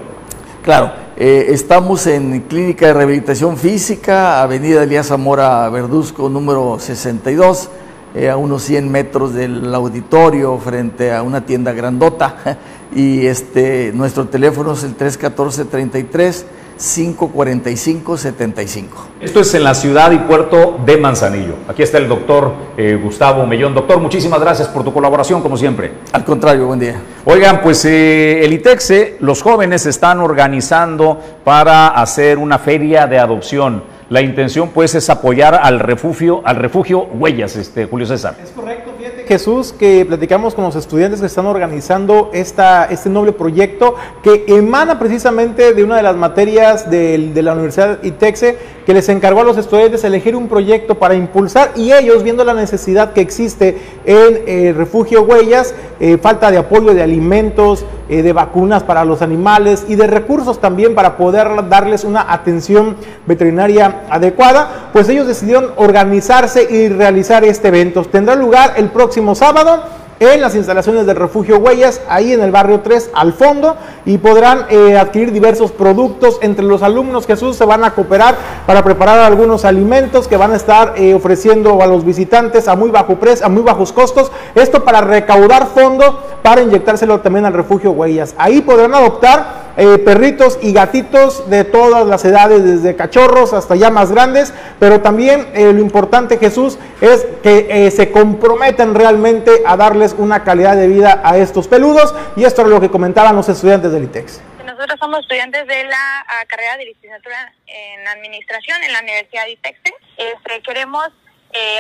Claro, eh, estamos en Clínica de Rehabilitación Física, Avenida Elías Zamora Verduzco, número 62, eh, a unos 100 metros del auditorio, frente a una tienda grandota. Y este, nuestro teléfono es el 314-33. 545-75. Esto es en la ciudad y puerto de Manzanillo. Aquí está el doctor eh, Gustavo Mellón. Doctor, muchísimas gracias por tu colaboración, como siempre. Al contrario, buen día. Oigan, pues eh, el ITEXE, los jóvenes están organizando para hacer una feria de adopción. La intención, pues, es apoyar al refugio, al refugio Huellas, este, Julio César. Es correcto, fíjate, Jesús, que platicamos con los estudiantes que están organizando esta, este noble proyecto que emana precisamente de una de las materias de, de la Universidad ITEXE que les encargó a los estudiantes elegir un proyecto para impulsar y ellos, viendo la necesidad que existe en el eh, Refugio Huellas, eh, falta de apoyo de alimentos, eh, de vacunas para los animales y de recursos también para poder darles una atención veterinaria adecuada, pues ellos decidieron organizarse y realizar este evento. Tendrá lugar el próximo sábado en las instalaciones del refugio Huellas, ahí en el barrio 3 al fondo, y podrán eh, adquirir diversos productos. Entre los alumnos Jesús se van a cooperar para preparar algunos alimentos que van a estar eh, ofreciendo a los visitantes a muy bajo precio, a muy bajos costos. Esto para recaudar fondo para inyectárselo también al refugio Huellas. Ahí podrán adoptar eh, perritos y gatitos de todas las edades, desde cachorros hasta ya más grandes, pero también eh, lo importante Jesús es que eh, se comprometen realmente a darles una calidad de vida a estos peludos y esto es lo que comentaban los estudiantes del ITEX. Nosotros somos estudiantes de la ah, carrera de licenciatura en administración en la Universidad ITEX. Este, queremos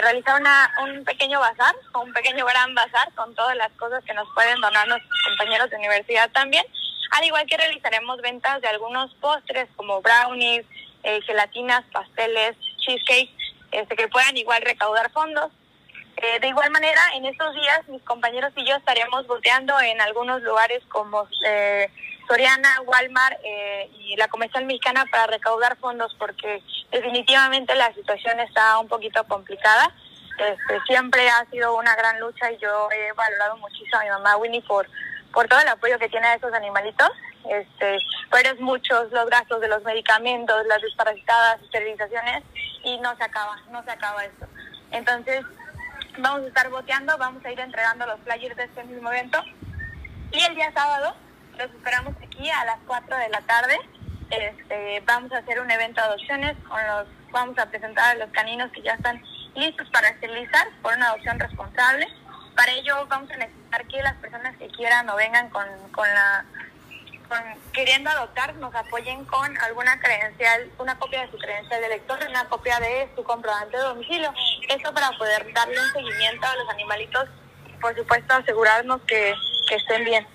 realizar una, un pequeño bazar, un pequeño gran bazar con todas las cosas que nos pueden donar nuestros compañeros de universidad también al igual que realizaremos ventas de algunos postres como brownies, eh, gelatinas, pasteles, cheesecake, este, que puedan igual recaudar fondos. Eh, de igual manera, en estos días mis compañeros y yo estaremos volteando en algunos lugares como eh, Soriana, Walmart eh, y la Comercial Mexicana para recaudar fondos porque definitivamente la situación está un poquito complicada. Este, siempre ha sido una gran lucha y yo he valorado muchísimo a mi mamá Winnie por, por todo el apoyo que tiene a esos animalitos. Este, pero es muchos los gastos de los medicamentos, las desparasitadas, esterilizaciones y no se acaba, no se acaba esto. Entonces, vamos a estar boteando, vamos a ir entregando los flyers de este mismo evento y el día sábado los esperamos aquí a las 4 de la tarde. Este, vamos a hacer un evento de adopciones con los, vamos a presentar a los caninos que ya están listos para esterilizar por una adopción responsable. Para ello vamos a necesitar que las personas que quieran o vengan con, con la con, queriendo adoptar nos apoyen con alguna credencial, una copia de su credencial de lector, una copia de su comprobante de domicilio. Esto para poder darle un seguimiento a los animalitos y por supuesto asegurarnos que, que estén bien.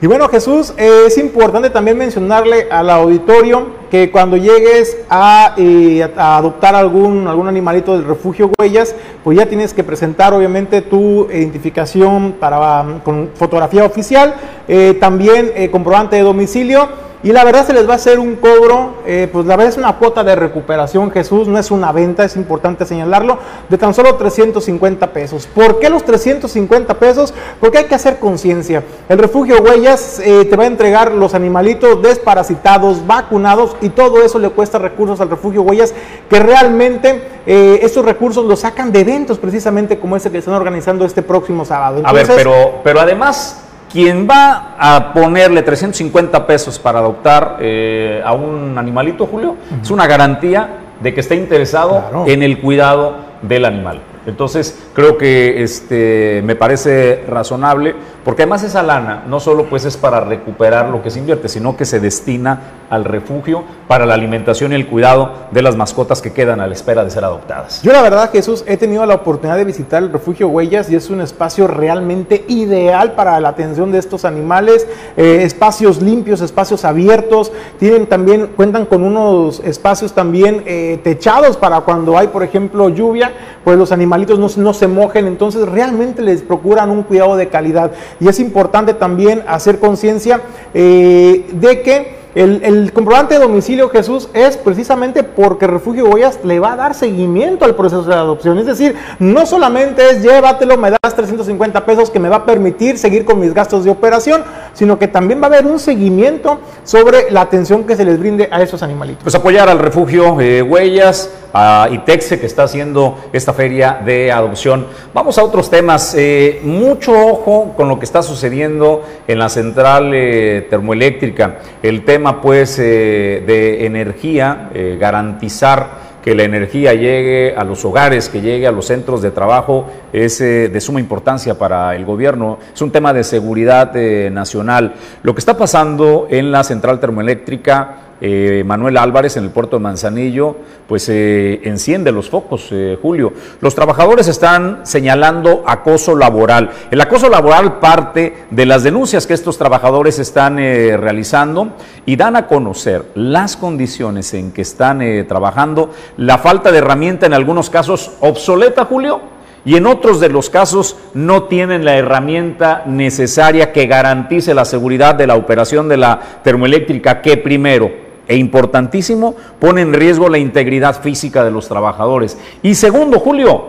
Y bueno, Jesús, eh, es importante también mencionarle al auditorio que cuando llegues a, eh, a, adoptar algún, algún animalito del refugio Huellas, pues ya tienes que presentar obviamente tu identificación para, con fotografía oficial, eh, también comprobante de domicilio y la verdad se les va a hacer un cobro, eh, pues la verdad es una cuota de recuperación, Jesús, no es una venta, es importante señalarlo, de tan solo 350 pesos. ¿Por qué los 350 pesos? Porque hay que hacer conciencia. El refugio Huellas eh, te va a entregar los animalitos desparasitados, vacunados y todo eso le cuesta recursos al refugio Huellas, que realmente eh, esos recursos los sacan de eventos precisamente como ese que están organizando este próximo sábado. Entonces, a ver, pero, pero además quien va a ponerle 350 pesos para adoptar eh, a un animalito, Julio, uh -huh. es una garantía de que esté interesado claro. en el cuidado del animal. Entonces, creo que este, me parece razonable, porque además esa lana no solo pues es para recuperar lo que se invierte, sino que se destina al refugio para la alimentación y el cuidado de las mascotas que quedan a la espera de ser adoptadas. Yo la verdad, Jesús, he tenido la oportunidad de visitar el refugio Huellas y es un espacio realmente ideal para la atención de estos animales, eh, espacios limpios, espacios abiertos, tienen también, cuentan con unos espacios también eh, techados para cuando hay, por ejemplo, lluvia, pues los animales no, no, se mojen, entonces realmente les procuran un cuidado de calidad. Y es importante también hacer conciencia eh, de que el, comprobante de domicilio Jesús es precisamente porque Refugio Huellas le va a dar seguimiento al proceso de adopción. Es decir, no solamente es llévatelo, me das 350 pesos que me va a permitir seguir con mis gastos de operación, sino que también va a haber un seguimiento sobre la atención que se les brinde a esos animalitos. Pues apoyar al Refugio eh, Huellas, a ITEXE que está haciendo esta feria de adopción. Vamos a otros temas. Eh, mucho ojo con lo que está sucediendo en la central eh, termoeléctrica. El tema pues eh, de energía, eh, garantizar que la energía llegue a los hogares, que llegue a los centros de trabajo, es eh, de suma importancia para el gobierno. Es un tema de seguridad nacional. Lo que está pasando en la central termoeléctrica eh, Manuel Álvarez en el puerto de Manzanillo, pues eh, enciende los focos, eh, Julio. Los trabajadores están señalando acoso laboral. El acoso laboral parte de las denuncias que estos trabajadores están realizando y dan a conocer las condiciones en que están trabajando, la falta de herramienta en algunos casos obsoleta, Julio, y en otros de los casos no tienen la herramienta necesaria que garantice la seguridad de la operación de la termoeléctrica, que primero e importantísimo, pone en riesgo la integridad física de los trabajadores. Y segundo, Julio,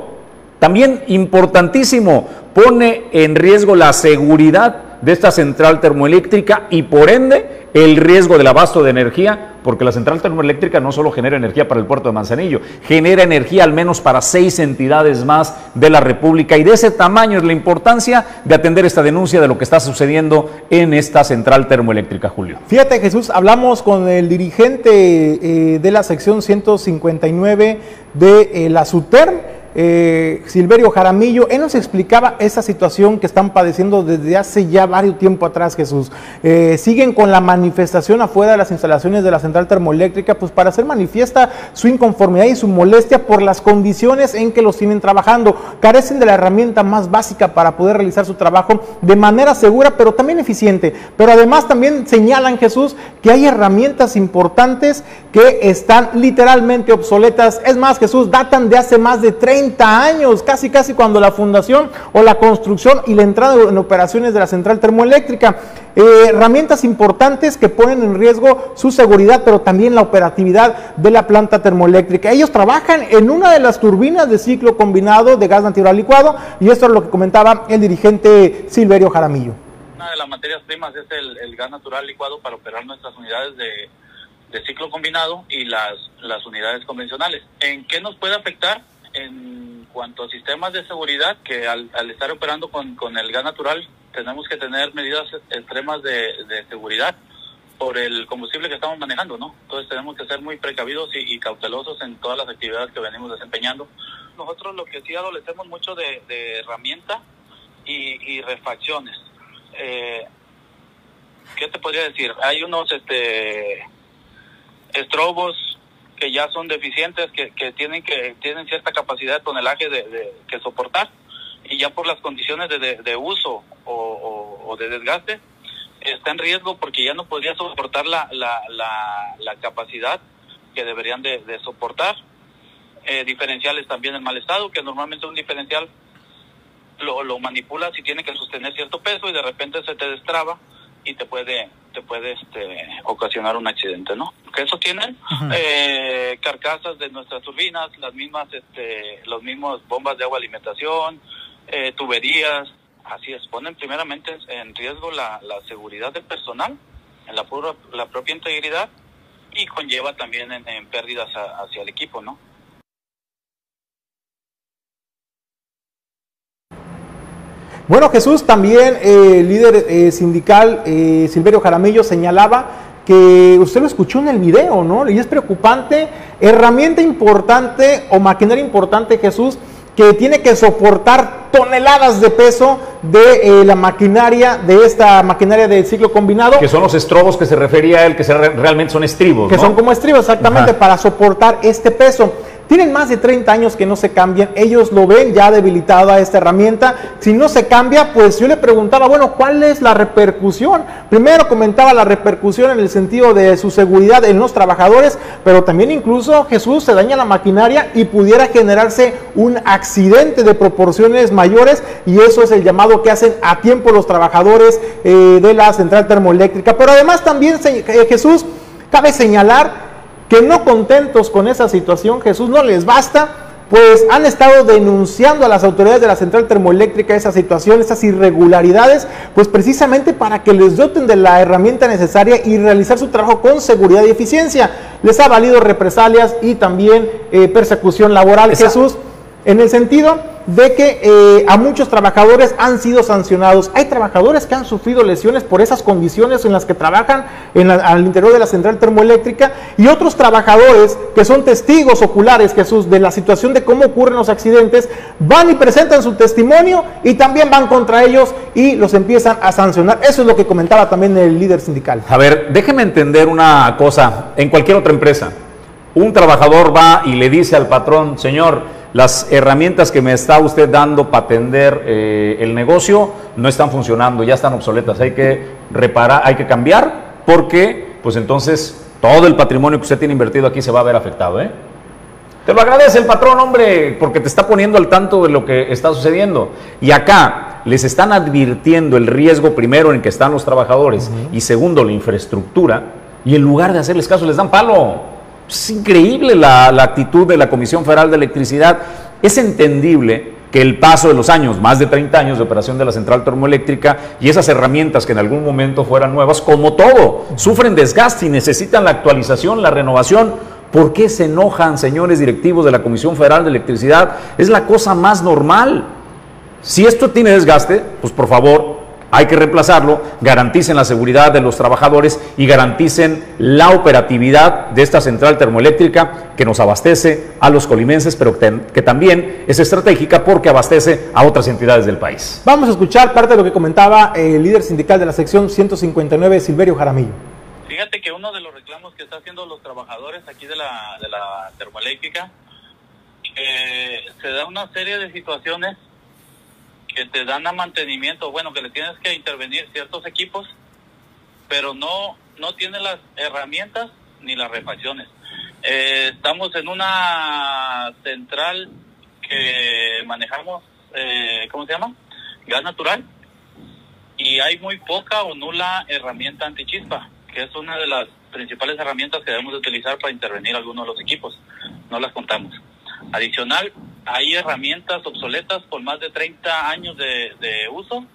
también importantísimo, pone en riesgo la seguridad de esta central termoeléctrica y por ende el riesgo del abasto de energía, porque la central termoeléctrica no solo genera energía para el puerto de Manzanillo, genera energía al menos para seis entidades más de la República y de ese tamaño es la importancia de atender esta denuncia de lo que está sucediendo en esta central termoeléctrica, Julio. Fíjate Jesús, hablamos con el dirigente eh, de la sección 159 de eh, la SUTER, eh, Silverio Jaramillo, él nos explicaba esa situación que están padeciendo desde hace ya varios tiempo atrás, Jesús. Eh, siguen con la manifestación afuera de las instalaciones de la central termoeléctrica, pues para hacer manifiesta su inconformidad y su molestia por las condiciones en que los tienen trabajando. Carecen de la herramienta más básica para poder realizar su trabajo de manera segura, pero también eficiente. Pero además también señalan, Jesús, que hay herramientas importantes que están literalmente obsoletas. Es más, Jesús, datan de hace más de 30 años, casi casi cuando la fundación o la construcción y la entrada en operaciones de la central termoeléctrica. Eh, herramientas importantes que ponen en riesgo su seguridad, pero también la operatividad de la planta termoeléctrica. Ellos trabajan en una de las turbinas de ciclo combinado de gas natural licuado y esto es lo que comentaba el dirigente Silverio Jaramillo. Una de las materias primas es el, gas natural licuado para operar nuestras unidades de, ciclo combinado y las unidades convencionales. ¿En qué nos puede afectar? En cuanto a sistemas de seguridad, que al, estar operando con, con, el gas natural tenemos que tener medidas extremas de, de, seguridad por el combustible que estamos manejando, ¿no? Entonces tenemos que ser muy precavidos y, y cautelosos en todas las actividades que venimos desempeñando. Nosotros lo que sí adolecemos mucho de, de herramienta y, y refacciones. Eh, ¿Qué te podría decir? Hay unos este estrobos que ya son deficientes, que, que tienen que tienen cierta capacidad de tonelaje de, que soportar y ya por las condiciones de, de, uso o, o, de desgaste está en riesgo porque ya no podría soportar la, la, la, la capacidad que deberían de, de soportar. Eh, diferenciales también en mal estado, que normalmente un diferencial lo, lo manipulas y tiene que sostener cierto peso y de repente se te destraba y te puede te puede este, ocasionar un accidente, ¿no? Que eso tienen eh, carcasas de nuestras turbinas, las mismas, este, los mismos bombas de agua alimentación, eh, tuberías, así es, ponen primeramente en riesgo la, la seguridad del personal, en la, pura, la propia integridad y conlleva también en, en pérdidas a, hacia el equipo, ¿no? Bueno, Jesús, también el eh, líder eh, sindical eh, Silverio Jaramillo señalaba que usted lo escuchó en el video, ¿no? Y es preocupante, herramienta importante o maquinaria importante, Jesús, que tiene que soportar toneladas de peso de eh, la maquinaria, de esta maquinaria de ciclo combinado. Que son los estrobos que se refería a él, que se re realmente son estribos. Que ¿no? son como estribos, exactamente, Ajá. para soportar este peso. Tienen más de 30 años que no se cambian, ellos lo ven ya debilitada esta herramienta. Si no se cambia, pues yo le preguntaba, bueno, ¿cuál es la repercusión? Primero comentaba la repercusión en el sentido de su seguridad en los trabajadores, pero también incluso Jesús se daña la maquinaria y pudiera generarse un accidente de proporciones mayores y eso es el llamado que hacen a tiempo los trabajadores eh, de la central termoeléctrica. Pero además también eh, Jesús, cabe señalar que no contentos con esa situación, Jesús no les basta, pues han estado denunciando a las autoridades de la central termoeléctrica esa situación, esas irregularidades, pues precisamente para que les doten de la herramienta necesaria y realizar su trabajo con seguridad y eficiencia. Les ha valido represalias y también eh, persecución laboral, Esa. Jesús, en el sentido de que eh, a muchos trabajadores han sido sancionados. Hay trabajadores que han sufrido lesiones por esas condiciones en las que trabajan al interior de la central termoeléctrica y otros trabajadores que son testigos oculares, Jesús, de la situación de cómo ocurren los accidentes, van y presentan su testimonio y también van contra ellos y los empiezan a sancionar. Eso es lo que comentaba también el líder sindical. A ver, déjeme entender una cosa. En cualquier otra empresa, un trabajador va y le dice al patrón, señor, las herramientas que me está usted dando para atender eh, el negocio no están funcionando, ya están obsoletas, hay que reparar, hay que cambiar, porque pues entonces todo el patrimonio que usted tiene invertido aquí se va a ver afectado. ¿eh? Te lo agradece el patrón, hombre, porque te está poniendo al tanto de lo que está sucediendo. Y acá les están advirtiendo el riesgo primero en que están los trabajadores uh -huh. y segundo la infraestructura, y en lugar de hacerles caso les dan palo. Es increíble la, la, actitud de la Comisión Federal de Electricidad. Es entendible que el paso de los años, más de 30 años de operación de la central termoeléctrica y esas herramientas que en algún momento fueran nuevas, como todo, sufren desgaste y necesitan la actualización, la renovación. ¿Por qué se enojan, señores directivos de la Comisión Federal de Electricidad? Es la cosa más normal. Si esto tiene desgaste, pues por favor, hay que reemplazarlo, garanticen la seguridad de los trabajadores y garanticen la operatividad de esta central termoeléctrica que nos abastece a los colimenses, pero que, también es estratégica porque abastece a otras entidades del país. Vamos a escuchar parte de lo que comentaba el líder sindical de la sección 159, Silverio Jaramillo. Fíjate que uno de los reclamos que están haciendo los trabajadores aquí de la, de la termoeléctrica, eh, se da una serie de situaciones que te dan a mantenimiento, bueno, que le tienes que intervenir ciertos equipos, pero no, no tiene las herramientas ni las refacciones. Eh, estamos en una central que manejamos, eh, ¿cómo se llama? Gas natural. Y hay muy poca o nula herramienta antichispa, que es una de las principales herramientas que debemos utilizar para intervenir algunos de los equipos. No las contamos. Adicional, hay herramientas obsoletas por más de 30 años de, uso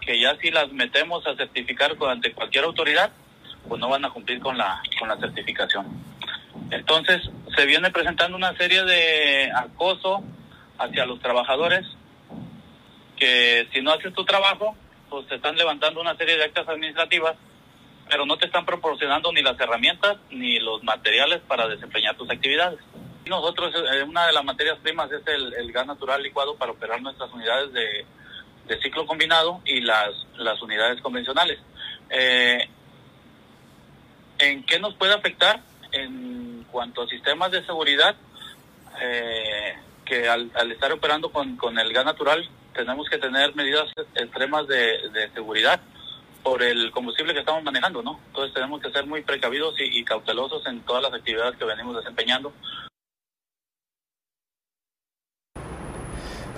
que ya si las metemos a certificar ante cualquier autoridad, pues no van a cumplir con la, con la certificación. Entonces, se viene presentando una serie de acoso hacia los trabajadores que si no haces tu trabajo, pues te están levantando una serie de actas administrativas, pero no te están proporcionando ni las herramientas ni los materiales para desempeñar tus actividades. Nosotros, eh, una de las materias primas es el, gas natural licuado para operar nuestras unidades de, ciclo combinado y las, las unidades convencionales. Eh, ¿En qué nos puede afectar? En cuanto a sistemas de seguridad, eh, que al, estar operando con, el gas natural tenemos que tener medidas extremas de, seguridad por el combustible que estamos manejando, ¿no? Entonces tenemos que ser muy precavidos y cautelosos en todas las actividades que venimos desempeñando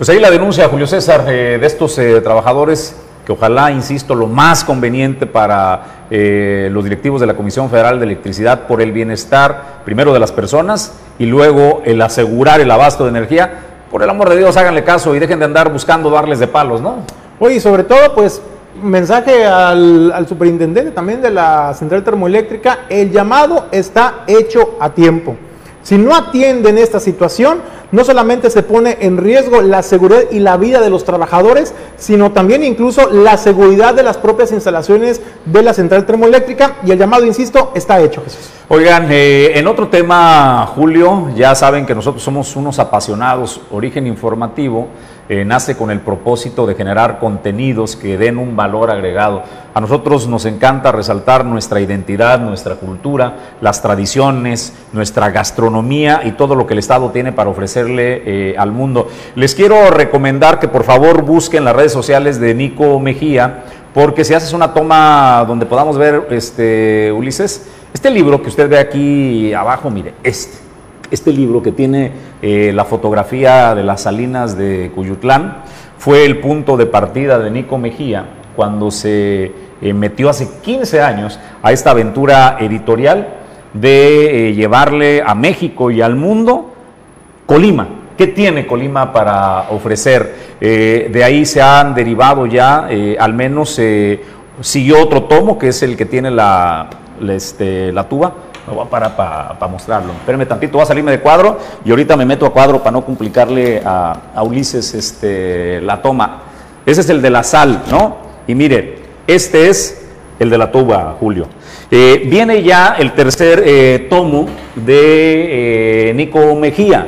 Pues ahí la denuncia, Julio César, eh, de estos eh, trabajadores que ojalá, insisto, lo más conveniente para eh, los directivos de la Comisión Federal de Electricidad por el bienestar, primero de las personas y luego el asegurar el abasto de energía. Por el amor de Dios, háganle caso y dejen de andar buscando darles de palos, ¿no? Oye, sobre todo, pues, mensaje al, al superintendente también de la central termoeléctrica, el llamado está hecho a tiempo. Si no atienden esta situación, no solamente se pone en riesgo la seguridad y la vida de los trabajadores, sino también incluso la seguridad de las propias instalaciones de la central termoeléctrica y el llamado, insisto, está hecho, Jesús. Oigan, eh, en otro tema, Julio, ya saben que nosotros somos unos apasionados, origen informativo, eh, nace con el propósito de generar contenidos que den un valor agregado. A nosotros nos encanta resaltar nuestra identidad, nuestra cultura, las tradiciones, nuestra gastronomía y todo lo que el Estado tiene para ofrecerle eh, al mundo. Les quiero recomendar que por favor busquen las redes sociales de Nico Mejía, porque si haces una toma donde podamos ver, este, Ulises, este libro que usted ve aquí abajo, mire, este este libro que tiene eh, la fotografía de las salinas de Cuyutlán fue el punto de partida de Nico Mejía cuando se eh, metió hace 15 años a esta aventura editorial de eh, llevarle a México y al mundo Colima. ¿Qué tiene Colima para ofrecer? de ahí se han derivado ya, al menos siguió otro tomo, que es el que tiene la, este, la tuba, me voy a parar para mostrarlo. Espérenme tantito, voy a salirme de cuadro y ahorita me meto a cuadro para no complicarle a, Ulises este, la toma. Ese es el de la sal, ¿no? Y mire, este es el de la tuba, Julio. Eh, viene ya el tercer eh, tomo de eh, Nico Mejía,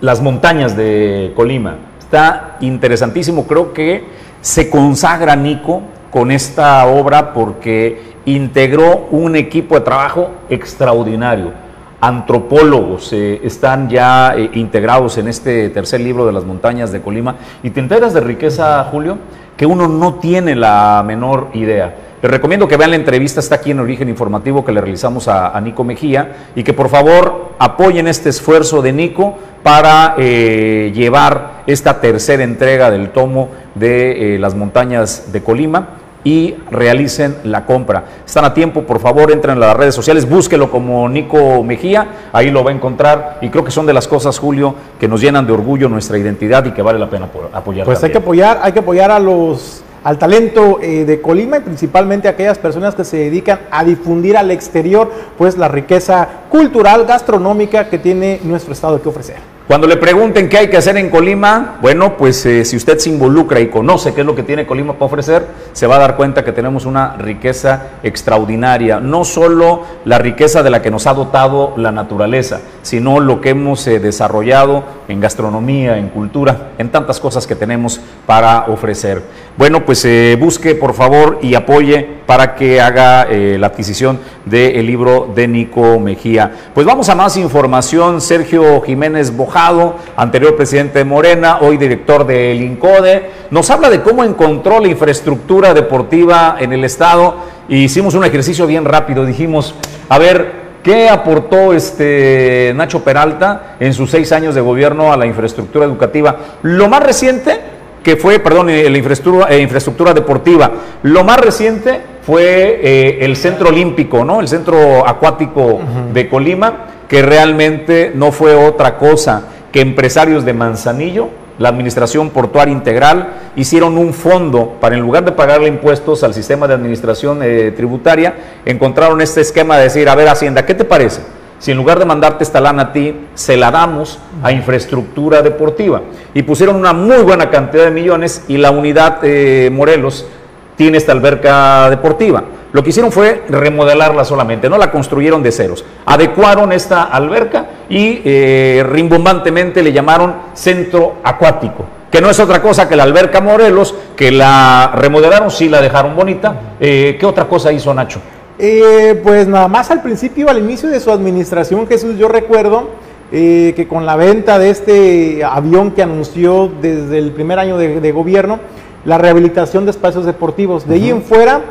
Las montañas de Colima. Está interesantísimo, creo que se consagra Nico con esta obra porque integró un equipo de trabajo extraordinario. Antropólogos eh, están ya eh, integrados en este tercer libro de las montañas de Colima y te enteras de riqueza, Julio, que uno no tiene la menor idea. Les recomiendo que vean la entrevista, está aquí en Origen Informativo que le realizamos a, Nico Mejía y que por favor apoyen este esfuerzo de Nico para eh, llevar esta tercera entrega del tomo de las montañas de Colima y realicen la compra. Están a tiempo, por favor, entren a las redes sociales, búsquelo como Nico Mejía, ahí lo va a encontrar y creo que son de las cosas, Julio, que nos llenan de orgullo nuestra identidad y que vale la pena apoyar. Pues hay que apoyar, hay que apoyar a los al talento eh, de Colima y principalmente a aquellas personas que se dedican a difundir al exterior pues la riqueza cultural, gastronómica que tiene nuestro estado que ofrecer. Cuando le pregunten qué hay que hacer en Colima, bueno, pues eh, si usted se involucra y conoce qué es lo que tiene Colima para ofrecer, se va a dar cuenta que tenemos una riqueza extraordinaria. No solo la riqueza de la que nos ha dotado la naturaleza, sino lo que hemos eh, desarrollado en gastronomía, en cultura, en tantas cosas que tenemos para ofrecer. Bueno, pues eh, busque por favor y apoye para que haga la adquisición del libro de Nico Mejía. Pues vamos a más información. Sergio Jiménez Bojado, anterior presidente de Morena, hoy director del INCODE, nos habla de cómo encontró la infraestructura deportiva en el estado. Hicimos un ejercicio bien rápido. Dijimos, a ver, ¿Qué aportó este Nacho Peralta en sus seis años de gobierno a la infraestructura educativa? Lo más reciente, que fue, perdón, eh, la infraestructura, eh, infraestructura deportiva, lo más reciente fue eh, el Centro Olímpico, ¿no? El Centro Acuático de Colima, que realmente no fue otra cosa que empresarios de Manzanillo, la Administración Portuaria Integral, hicieron un fondo para en lugar de pagarle impuestos al sistema de administración eh, tributaria, encontraron este esquema de decir, a ver Hacienda, ¿qué te parece? Si en lugar de mandarte esta lana a ti, se la damos a infraestructura deportiva. Y pusieron una muy buena cantidad de millones y la unidad eh, Morelos tiene esta alberca deportiva. Lo que hicieron fue remodelarla solamente, no la construyeron de ceros. Adecuaron esta alberca y eh, rimbombantemente le llamaron centro acuático, que no es otra cosa que la alberca Morelos, que la remodelaron, sí la dejaron bonita. Eh, ¿Qué otra cosa hizo Nacho? Eh, pues nada más al principio, al inicio de su administración, Jesús, yo recuerdo que con la venta de este avión que anunció desde el primer año de, gobierno, la rehabilitación de espacios deportivos. De ahí en fuera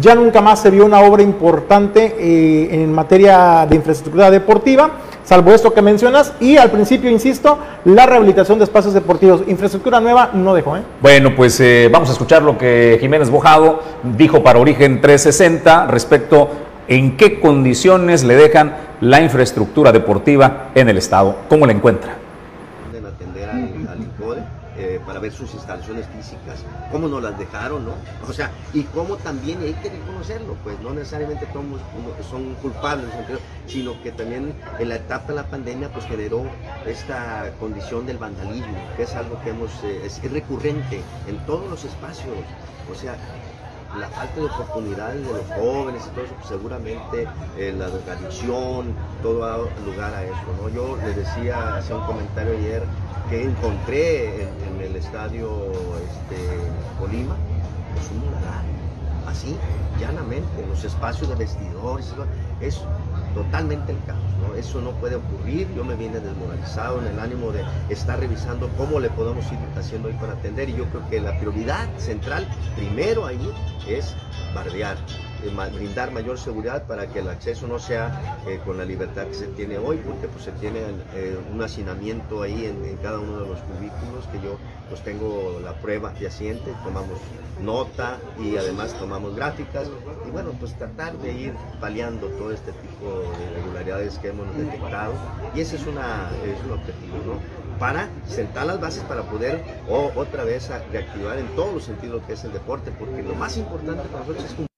ya nunca más se vio una obra importante eh, en materia de infraestructura deportiva, salvo esto que mencionas, y al principio, insisto, la rehabilitación de espacios deportivos. Infraestructura nueva no dejó. ¿eh? Bueno, pues eh, vamos a escuchar lo que Jiménez Bojado dijo para Origen 360 respecto en qué condiciones le dejan la infraestructura deportiva en el Estado. ¿Cómo la encuentra? para ver sus instalaciones físicas, cómo nos las dejaron, ¿no? O sea, y cómo también hay que reconocerlo, pues no necesariamente todos son culpables, sino que también en la etapa de la pandemia pues generó esta condición del vandalismo, que es algo que hemos, eh, es, recurrente en todos los espacios, o sea, la falta de oportunidades de los jóvenes y todo eso, pues seguramente eh, la drogadicción, todo da lugar a eso, ¿no? Yo le decía, hacía un comentario ayer, que encontré en, el estadio este, Colima, pues un lugar así, llanamente, en los espacios de vestidores, es totalmente el caos, ¿no? Eso no puede ocurrir, yo me vine desmoralizado en el ánimo de estar revisando cómo le podemos ir haciendo hoy para atender y yo creo que la prioridad central primero ahí es bardear, eh, brindar mayor seguridad para que el acceso no sea eh, con la libertad que se tiene hoy, porque pues se tiene eh, un hacinamiento ahí en, cada uno de los cubículos que yo pues tengo la prueba fehaciente, tomamos nota y además tomamos gráficas y bueno pues tratar de ir paliando todo este tipo de irregularidades que hemos detectado y ese es, una, es un objetivo, ¿no? para sentar las bases para poder otra vez reactivar en todos los sentidos lo que es el deporte, porque lo más importante para nosotros es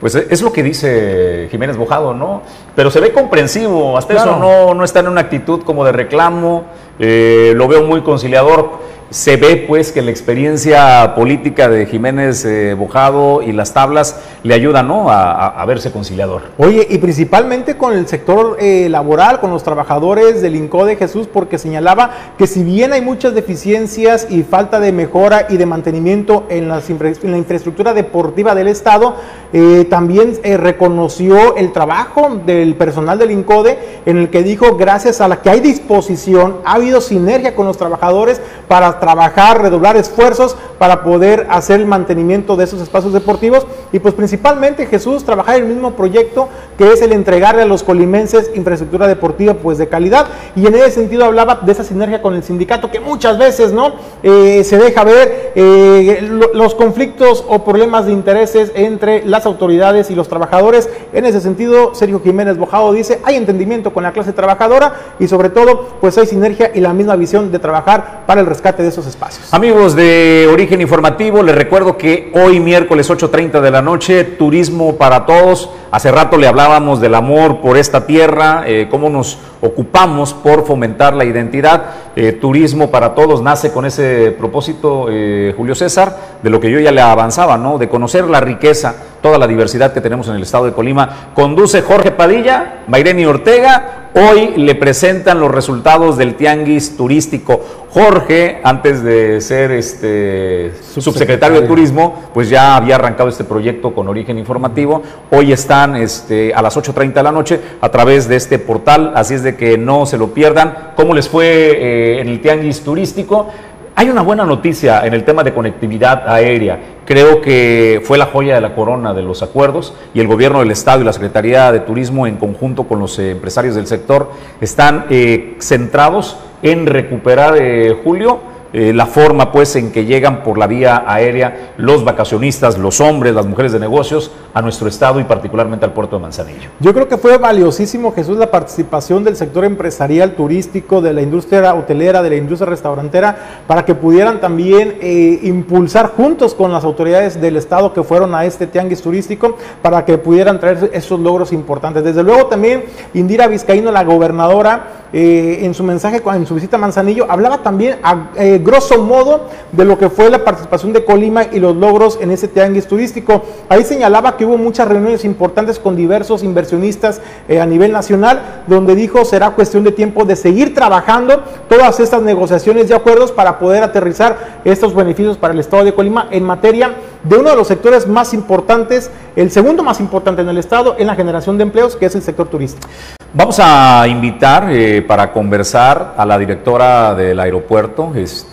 Pues es lo que dice Jiménez Bojado, ¿no? Pero se ve comprensivo, hasta eso no, no está en una actitud como de reclamo, eh, lo veo muy conciliador se ve pues que la experiencia política de Jiménez eh, Bojado y las tablas le ayudan ¿no? a, verse conciliador. Oye, y principalmente con el sector eh, laboral, con los trabajadores del INCODE Jesús, porque señalaba que si bien hay muchas deficiencias y falta de mejora y de mantenimiento en, las en la infraestructura deportiva del Estado, eh, también reconoció el trabajo del personal del INCODE en el que dijo, gracias a la que hay disposición, ha habido sinergia con los trabajadores para trabajar, redoblar esfuerzos para poder hacer el mantenimiento de esos espacios deportivos. Y pues principalmente Jesús trabajar en el mismo proyecto que es el entregarle a los colimenses infraestructura deportiva pues de calidad. Y en ese sentido hablaba de esa sinergia con el sindicato que muchas veces no eh, se deja ver eh, los conflictos o problemas de intereses entre las autoridades y los trabajadores. En ese sentido Sergio Jiménez Bojado dice hay entendimiento con la clase trabajadora y sobre todo pues hay sinergia y la misma visión de trabajar para el rescate de esos espacios. Amigos de Origen Informativo, les recuerdo que hoy miércoles 8.30 de la noche, Turismo para Todos. Hace rato le hablábamos del amor por esta tierra, eh, cómo nos ocupamos por fomentar la identidad. Eh, turismo para Todos nace con ese propósito, eh, Julio César, de lo que yo ya le avanzaba, ¿no? De conocer la riqueza, toda la diversidad que tenemos en el estado de Colima. Conduce Jorge Padilla, Mayreni Ortega. Hoy le presentan los resultados del Tianguis Turístico. Jorge, antes de ser este subsecretario de Turismo, pues ya había arrancado este proyecto con origen informativo. Hoy están este, a las 8.30 de la noche a través de este portal, así es de que no se lo pierdan. ¿Cómo les fue eh, en el Tianguis Turístico? Hay una buena noticia en el tema de conectividad aérea. Creo que fue la joya de la corona de los acuerdos y el gobierno del Estado y la Secretaría de Turismo en conjunto con los eh, empresarios del sector están eh, centrados en recuperar, eh, Julio, eh, la forma pues en que llegan por la vía aérea los vacacionistas, los hombres, las mujeres de negocios a nuestro estado y particularmente al puerto de Manzanillo. Yo creo que fue valiosísimo, Jesús, la participación del sector empresarial, turístico, de la industria hotelera, de la industria restaurantera, para que pudieran también eh, impulsar juntos con las autoridades del estado que fueron a este tianguis turístico, para que pudieran traer esos logros importantes. Desde luego también Indira Vizcaíno, la gobernadora, eh, en su mensaje, en su visita a Manzanillo, hablaba también a grosso modo de lo que fue la participación de Colima y los logros en ese tianguis turístico. Ahí señalaba que hubo muchas reuniones importantes con diversos inversionistas eh, a nivel nacional, donde dijo será cuestión de tiempo de seguir trabajando todas estas negociaciones y acuerdos para poder aterrizar estos beneficios para el Estado de Colima en materia de uno de los sectores más importantes, el segundo más importante en el Estado en la generación de empleos, que es el sector turístico. Vamos a invitar eh, para conversar a la directora del aeropuerto, este,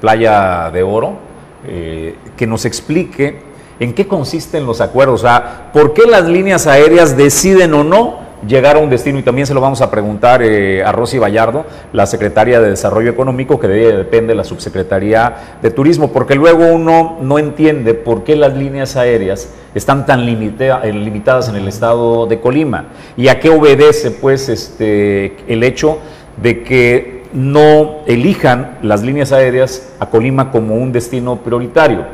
Playa de Oro, eh, que nos explique en qué consisten los acuerdos, o sea, por qué las líneas aéreas deciden o no llegar a un destino. Y también se lo vamos a preguntar eh, a Rosy Vallardo, la secretaria de Desarrollo Económico, que de depende la subsecretaría de Turismo, porque luego uno no entiende por qué las líneas aéreas están tan eh, limitadas en el estado de Colima y a qué obedece pues este, el hecho de que no elijan las líneas aéreas a Colima como un destino prioritario.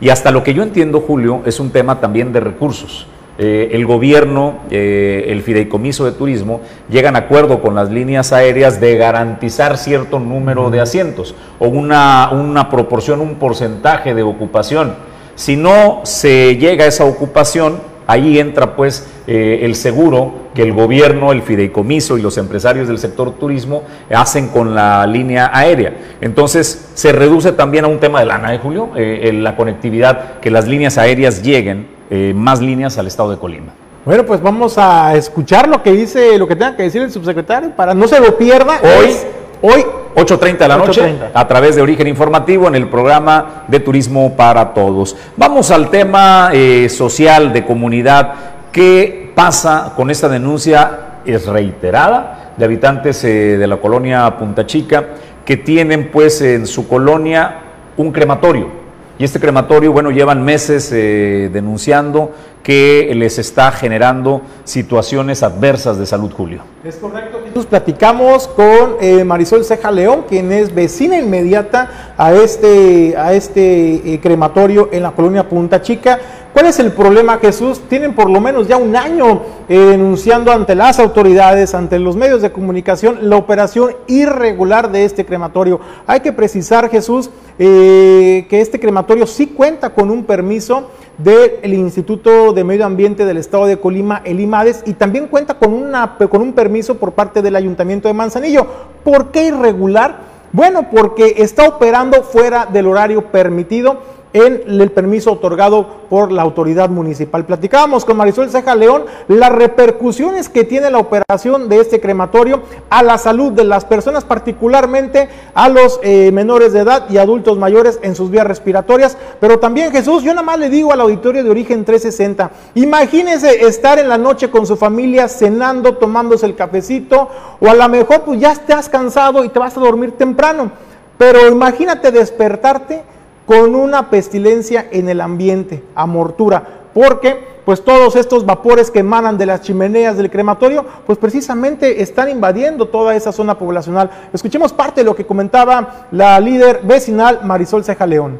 Y hasta lo que yo entiendo, Julio, es un tema también de recursos. Eh, el gobierno, eh, el fideicomiso de turismo, llegan a acuerdo con las líneas aéreas de garantizar cierto número de asientos o una, una proporción, un porcentaje de ocupación. Si no se llega a esa ocupación, ahí entra pues eh, el seguro que el gobierno, el fideicomiso y los empresarios del sector turismo hacen con la línea aérea. Entonces se reduce también a un tema de lana, de Julio? la conectividad, que las líneas aéreas lleguen eh, más líneas al estado de Colima. Bueno, pues vamos a escuchar lo que dice, lo que tenga que decir el subsecretario para no se lo pierda. Hoy, hoy 8.30 de la noche, a través de Origen Informativo en el programa de Turismo para Todos. Vamos al tema eh, social de comunidad. ¿Qué pasa con esta denuncia? Es reiterada de habitantes eh, de la colonia Punta Chica que tienen pues en su colonia un crematorio y este crematorio, bueno, llevan meses eh, denunciando que les está generando situaciones adversas de salud, Julio. Es correcto. Nos platicamos con eh, Marisol Ceja León, quien es vecina inmediata a este, a este eh, crematorio en la colonia Punta Chica. ¿Cuál es el problema, Jesús? Tienen por lo menos ya un año denunciando ante las autoridades, ante los medios de comunicación, la operación irregular de este crematorio. Hay que precisar, Jesús, que este crematorio sí cuenta con un permiso del Instituto de Medio Ambiente del Estado de Colima, el IMADES, y también cuenta con, con un permiso por parte del Ayuntamiento de Manzanillo. ¿Por qué irregular? Bueno, porque está operando fuera del horario permitido en el permiso otorgado por la autoridad municipal. Platicábamos con Marisol Ceja León las repercusiones que tiene la operación de este crematorio a la salud de las personas, particularmente a los eh, menores de edad y adultos mayores en sus vías respiratorias. Pero también Jesús, yo nada más le digo al auditorio de origen 360, imagínese estar en la noche con su familia cenando, tomándose el cafecito, o a lo mejor pues ya estás cansado y te vas a dormir temprano. Pero imagínate despertarte con una pestilencia en el ambiente, amortura. porque pues todos estos vapores que emanan de las chimeneas del crematorio, pues precisamente están invadiendo toda esa zona poblacional. Escuchemos parte de lo que comentaba la líder vecinal Marisol Ceja León.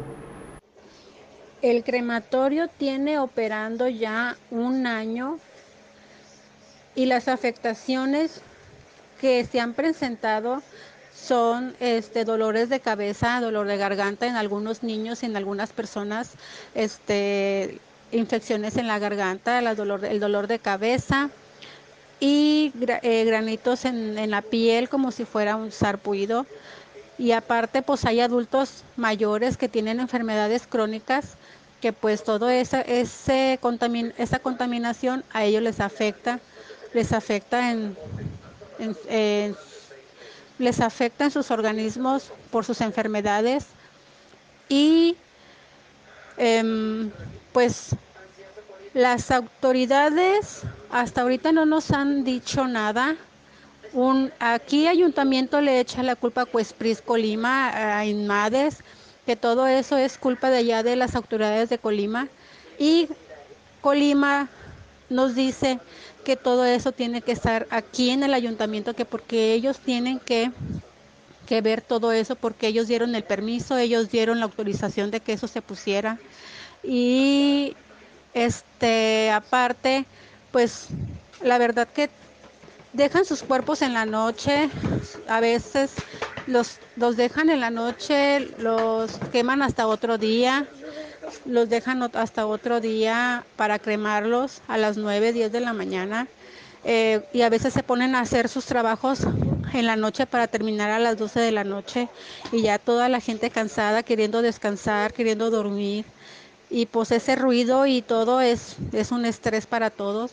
El crematorio tiene operando ya un año y las afectaciones que se han presentado son este, dolores de cabeza, dolor de garganta en algunos niños y en algunas personas, este, infecciones en la garganta, el dolor, el dolor de cabeza y eh, granitos en, en, la piel como si fuera un sarpullido. Y aparte, pues hay adultos mayores que tienen enfermedades crónicas que pues todo esa, ese contamin esa contaminación a ellos les afecta, les afecta en, en, les afecta en sus organismos por sus enfermedades y eh, pues las autoridades hasta ahorita no nos han dicho nada. Un, aquí Ayuntamiento le echa la culpa a Cuespris Colima, a Inmades, que todo eso es culpa de allá de las autoridades de Colima. Y Colima nos dice que todo eso tiene que estar aquí en el ayuntamiento, que porque ellos tienen que, que ver todo eso, porque ellos dieron el permiso, ellos dieron la autorización de que eso se pusiera. Y este, aparte, pues la verdad que dejan sus cuerpos en la noche, a veces los, los dejan en la noche, los queman hasta otro día, los dejan hasta otro día para cremarlos a las 9, 10 de la mañana. Eh, y a veces se ponen a hacer sus trabajos en la noche para terminar a las 12 de la noche y ya toda la gente cansada, queriendo descansar, queriendo dormir y pues ese ruido y todo es, es un estrés para todos.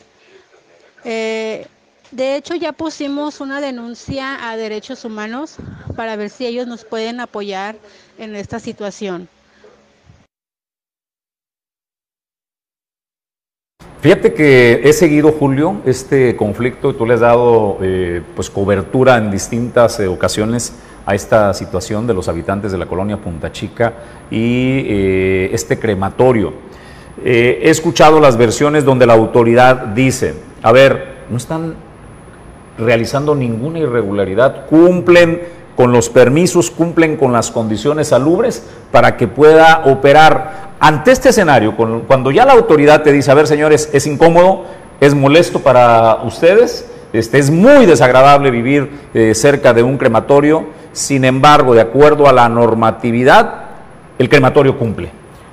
Eh, de hecho, ya pusimos una denuncia a derechos humanos para ver si ellos nos pueden apoyar en esta situación. Fíjate que he seguido, Julio, este conflicto y tú le has dado eh, pues cobertura en distintas eh, ocasiones a esta situación de los habitantes de la colonia Punta Chica y eh, este crematorio. He escuchado las versiones donde la autoridad dice, a ver, no están realizando ninguna irregularidad, cumplen con los permisos, cumplen con las condiciones salubres para que pueda operar. Ante este escenario, cuando ya la autoridad te dice, a ver señores, es incómodo, es molesto para ustedes, este, es muy desagradable vivir eh, cerca de un crematorio, sin embargo, de acuerdo a la normatividad, el crematorio cumple.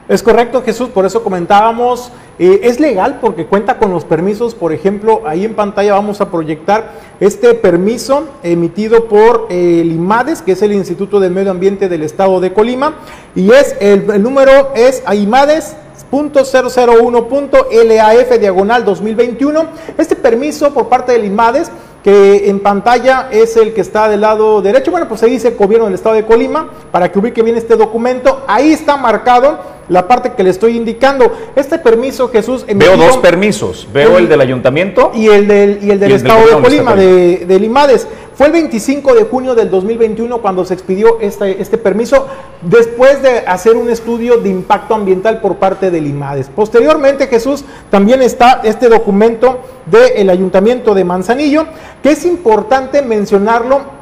Es correcto, Jesús, por eso comentábamos, eh, es legal porque cuenta con los permisos, por ejemplo, ahí en pantalla vamos a proyectar este permiso emitido por eh, el IMADES, que es el Instituto del Medio Ambiente del Estado de Colima, y es el, el número es IMADES .001.LAF diagonal 2021. Este permiso por parte del IMADES que en pantalla es el que está del lado derecho. Bueno, pues ahí dice Gobierno del Estado de Colima, para que ubique bien este documento. Ahí está marcado la parte que le estoy indicando. Este permiso, Jesús... Veo dos permisos. Veo el, del ayuntamiento. Y el del, y el del Estado de Colima, de, del IMADES. Fue el 25 de junio del 2021 cuando se expidió este, este permiso, después de hacer un estudio de impacto ambiental por parte del IMADES. Posteriormente, Jesús, también está este documento del Ayuntamiento de Manzanillo, que es importante mencionarlo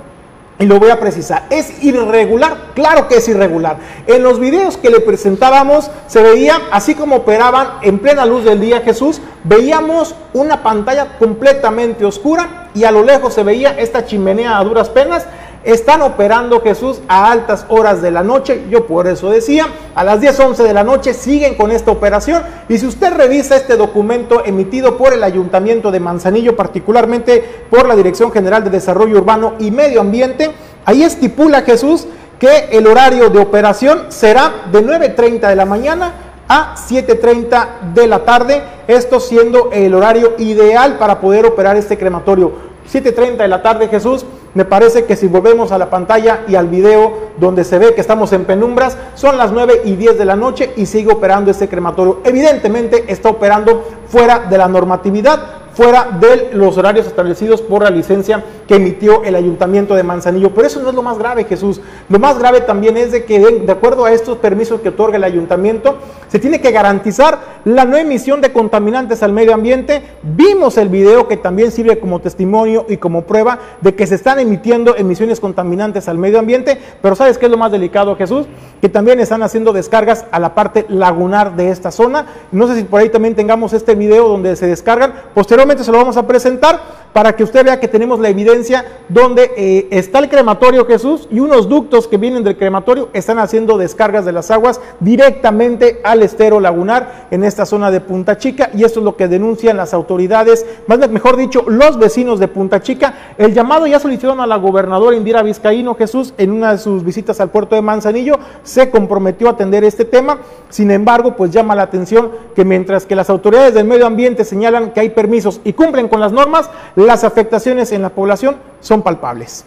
y lo voy a precisar. ¿Es irregular? Claro que es irregular. En los videos que le presentábamos se veía, así como operaban en plena luz del día Jesús, veíamos una pantalla completamente oscura y a lo lejos se veía esta chimenea a duras penas están operando Jesús a altas horas de la noche. Yo por eso decía, a las 10, 11 de la noche siguen con esta operación. Y si usted revisa este documento emitido por el Ayuntamiento de Manzanillo, particularmente por la Dirección General de Desarrollo Urbano y Medio Ambiente, ahí estipula Jesús que el horario de operación será de 9.30 de la mañana a 7.30 de la tarde, esto siendo el horario ideal para poder operar este crematorio. 7.30 de la tarde, Jesús, me parece que si volvemos a la pantalla y al video donde se ve que estamos en penumbras, son las 9 y 10 de la noche y sigue operando este crematorio. Evidentemente está operando fuera de la normatividad, fuera de los horarios establecidos por la licencia que emitió el ayuntamiento de Manzanillo. Pero eso no es lo más grave, Jesús. Lo más grave también es de que, de, acuerdo a estos permisos que otorga el ayuntamiento, se tiene que garantizar la no emisión de contaminantes al medio ambiente. Vimos el video que también sirve como testimonio y como prueba de que se están emitiendo emisiones contaminantes al medio ambiente, pero ¿sabes qué es lo más delicado, Jesús? Que también están haciendo descargas a la parte lagunar de esta zona. No sé si por ahí también tengamos este video donde se descargan. Posteriormente se lo vamos a presentar para que usted vea que tenemos la evidencia donde eh, está el crematorio Jesús y unos ductos que vienen del crematorio están haciendo descargas de las aguas directamente al estero lagunar en esta zona de Punta Chica y esto es lo que denuncian las autoridades, más mejor dicho, los vecinos de Punta Chica. El llamado ya solicitaron a la gobernadora Indira Vizcaíno Jesús en una de sus visitas al puerto de Manzanillo, se comprometió a atender este tema, sin embargo, pues llama la atención que mientras que las autoridades del medio ambiente señalan que hay permisos y cumplen con las normas, las afectaciones en la población son palpables.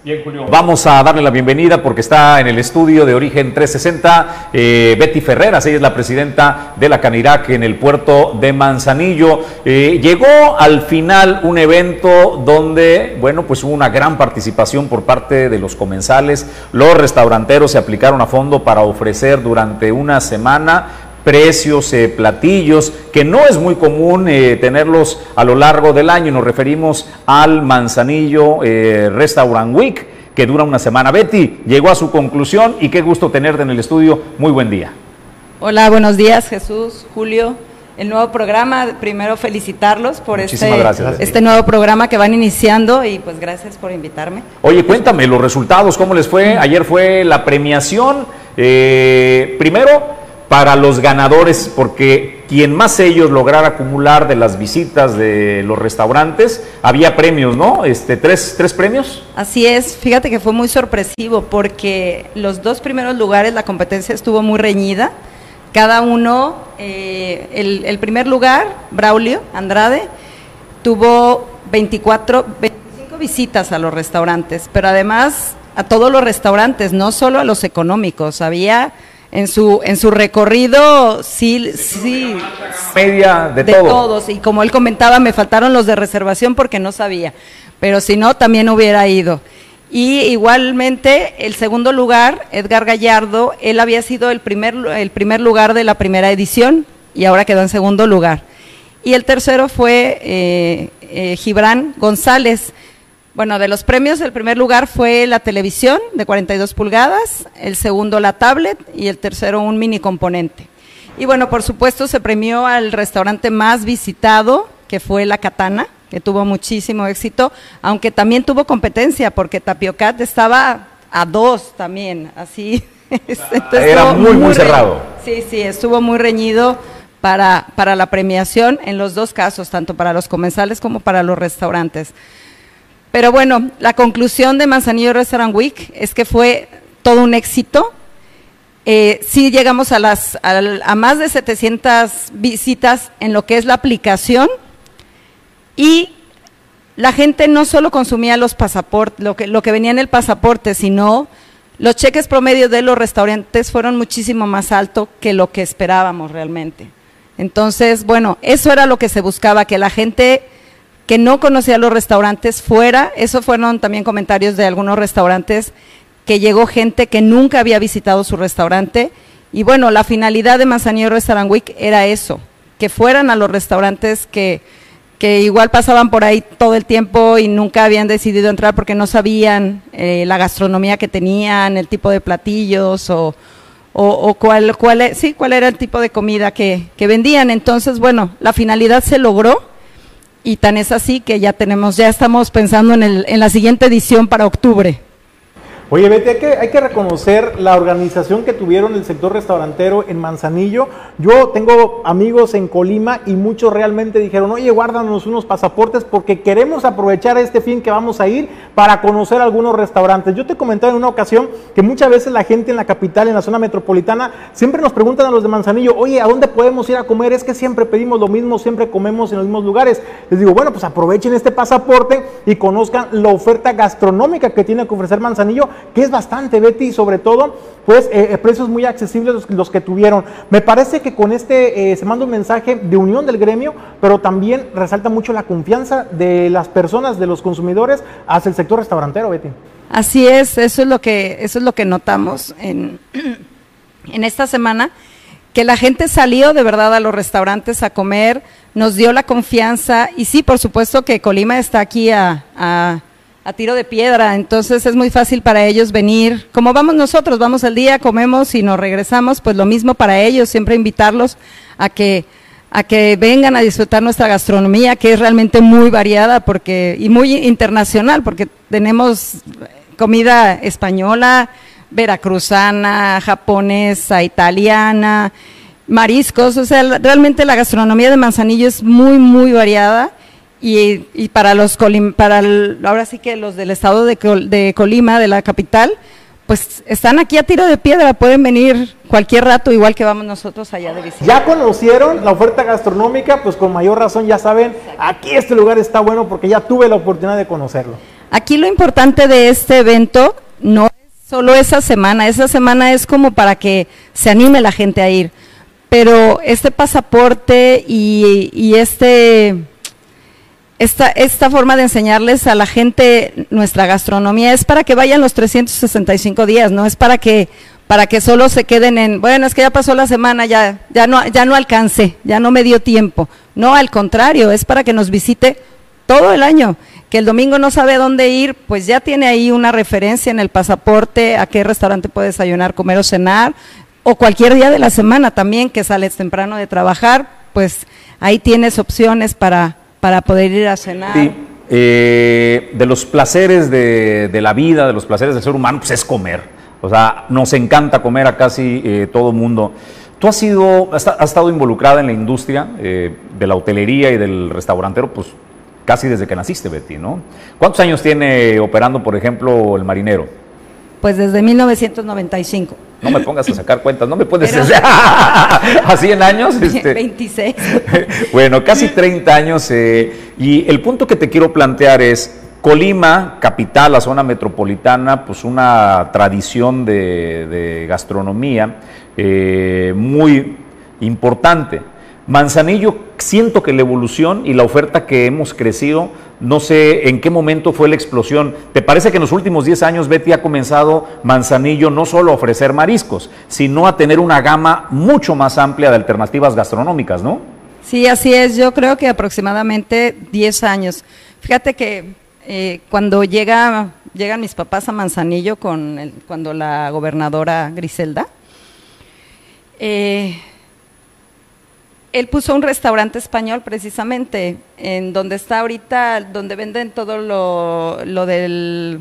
Vamos a darle la bienvenida porque está en el estudio de Origen 360 eh, Betty Ferreras, ella es la presidenta de la Canirac en el puerto de Manzanillo. Eh, llegó al final un evento donde, bueno, pues hubo una gran participación por parte de los comensales. Los restauranteros se aplicaron a fondo para ofrecer durante una semana precios, eh, platillos, que no es muy común eh, tenerlos a lo largo del año. Nos referimos al Manzanillo eh, Restaurant Week, que dura una semana. Betty, llegó a su conclusión y qué gusto tenerte en el estudio. Muy buen día. Hola, buenos días Jesús, Julio. El nuevo programa, primero felicitarlos por este, gracias. este nuevo programa que van iniciando y pues gracias por invitarme. Oye, cuéntame los resultados, ¿cómo les fue? Ayer fue la premiación. Primero, para los ganadores, porque quien más ellos lograra acumular de las visitas de los restaurantes, había premios, ¿no? Este, ¿tres, tres premios? Así es, fíjate que fue muy sorpresivo porque los dos primeros lugares la competencia estuvo muy reñida. Cada uno, eh, el, el primer lugar, Braulio Andrade, tuvo 24, 25 visitas a los restaurantes, pero además a todos los restaurantes, no solo a los económicos, había en su en su recorrido sí sí. Media de, de todo. todos. Y como él comentaba me faltaron los de reservación porque no sabía. Pero si no también hubiera ido. Y igualmente el segundo lugar Edgar Gallardo él había sido el primer el primer lugar de la primera edición y ahora quedó en segundo lugar. Y el tercero fue eh, eh, Gibran González bueno, de los premios, el primer lugar fue la televisión de 42 pulgadas, el segundo la tablet y el tercero un mini componente. Y bueno, por supuesto se premió al restaurante más visitado, que fue La Katana, que tuvo muchísimo éxito, aunque también tuvo competencia, porque Tapiocat estaba a dos también, así. Entonces, Era estuvo muy, muy reñido. cerrado. Sí, sí, estuvo muy reñido para, para la premiación en los dos casos, tanto para los comensales como para los restaurantes. Pero bueno, la conclusión de Manzanillo Restaurant Week es que fue todo un éxito. Eh, sí llegamos a, las, a, más de 700 visitas en lo que es la aplicación y la gente no solo consumía los pasaportes, lo que, lo que venía en el pasaporte, sino los cheques promedio de los restaurantes fueron muchísimo más alto que lo que esperábamos realmente. Entonces, bueno, eso era lo que se buscaba, que la gente que no conocía los restaurantes fuera, eso fueron también comentarios de algunos restaurantes, que llegó gente que nunca había visitado su restaurante. Y bueno, la finalidad de Manzanillo Restaurant Week era eso, que fueran a los restaurantes que, que igual pasaban por ahí todo el tiempo y nunca habían decidido entrar porque no sabían eh, la gastronomía que tenían, el tipo de platillos o, o, o cuál, cuál, e- sí, cuál era el tipo de comida que, que vendían. Entonces, bueno, la finalidad se logró y tan es así que ya tenemos, ya estamos pensando en, el, en la siguiente edición para octubre. Oye, Betty, hay que, hay que reconocer la organización que tuvieron el sector restaurantero en Manzanillo. Yo tengo amigos en Colima y muchos realmente dijeron, oye, guárdanos unos pasaportes porque queremos aprovechar este fin que vamos a ir para conocer algunos restaurantes. Yo te comentaba en una ocasión que muchas veces la gente en la capital, en la zona metropolitana, siempre nos preguntan a los de Manzanillo, oye, ¿a dónde podemos ir a comer? Es que siempre pedimos lo mismo, siempre comemos en los mismos lugares. Les digo, bueno, pues aprovechen este pasaporte y conozcan la oferta gastronómica que tiene que ofrecer Manzanillo que es bastante, Betty, sobre todo, pues eh, precios muy accesibles los, que tuvieron. Me parece que con este eh, se manda un mensaje de unión del gremio, pero también resalta mucho la confianza de las personas, de los consumidores, hacia el sector restaurantero, Betty. Así es, eso es lo que, eso es lo que notamos en, en esta semana que la gente salió de verdad a los restaurantes a comer, nos dio la confianza y sí, por supuesto que Colima está aquí a, a, tiro de piedra, entonces es muy fácil para ellos venir, como vamos nosotros, vamos al día, comemos y nos regresamos, pues lo mismo para ellos, siempre invitarlos a que a que vengan a disfrutar nuestra gastronomía, que es realmente muy variada porque y muy internacional, porque tenemos comida española, veracruzana, japonesa, italiana, mariscos, o sea, realmente la gastronomía de Manzanillo es muy, muy variada y, y para los Colim, para el, ahora sí que los del estado de, Col, de Colima, de la capital, pues están aquí a tiro de piedra, pueden venir cualquier rato, igual que vamos nosotros allá de visita. Ya conocieron la oferta gastronómica, pues con mayor razón ya saben, aquí este lugar está bueno porque ya tuve la oportunidad de conocerlo. Aquí lo importante de este evento no es solo esa semana, esa semana es como para que se anime la gente a ir, pero este pasaporte y, y este esta, esta forma de enseñarles a la gente nuestra gastronomía es para que vayan los 365 días, no es para que para que solo se queden en, bueno, es que ya pasó la semana, ya ya no ya no alcancé, ya no me dio tiempo. No, al contrario, es para que nos visite todo el año. Que el domingo no sabe dónde ir, pues ya tiene ahí una referencia en el pasaporte a qué restaurante puede desayunar, comer o cenar, o cualquier día de la semana también que sales temprano de trabajar, pues ahí tienes opciones para para poder ir a cenar. Sí. Eh, de los placeres de, de, la vida, de los placeres del ser humano, pues es comer. O sea, nos encanta comer a casi eh, todo mundo. Tú has, sido, has, has, estado involucrada en la industria eh, de la hotelería y del restaurantero, pues casi desde que naciste, Betty, ¿no? ¿Cuántos años tiene operando, por ejemplo, el marinero? Pues desde 1995. No me pongas a sacar cuentas, no me puedes Pero, así en años. Este, 26. bueno, casi 30 años. Eh, y el punto que te quiero plantear es, Colima, capital, la zona metropolitana, pues una tradición de, de gastronomía eh, muy importante. Manzanillo, siento que la evolución y la oferta que hemos crecido, no sé en qué momento fue la explosión. ¿Te parece que en los últimos 10 años Betty ha comenzado Manzanillo no solo a ofrecer mariscos, sino a tener una gama mucho más amplia de alternativas gastronómicas, ¿no? Sí, así es. Yo creo que aproximadamente 10 años. Fíjate que eh, cuando llega, llegan mis papás a Manzanillo con el, cuando la gobernadora Griselda, eh, él puso un restaurante español precisamente, en donde está ahorita, donde venden todo lo, lo del,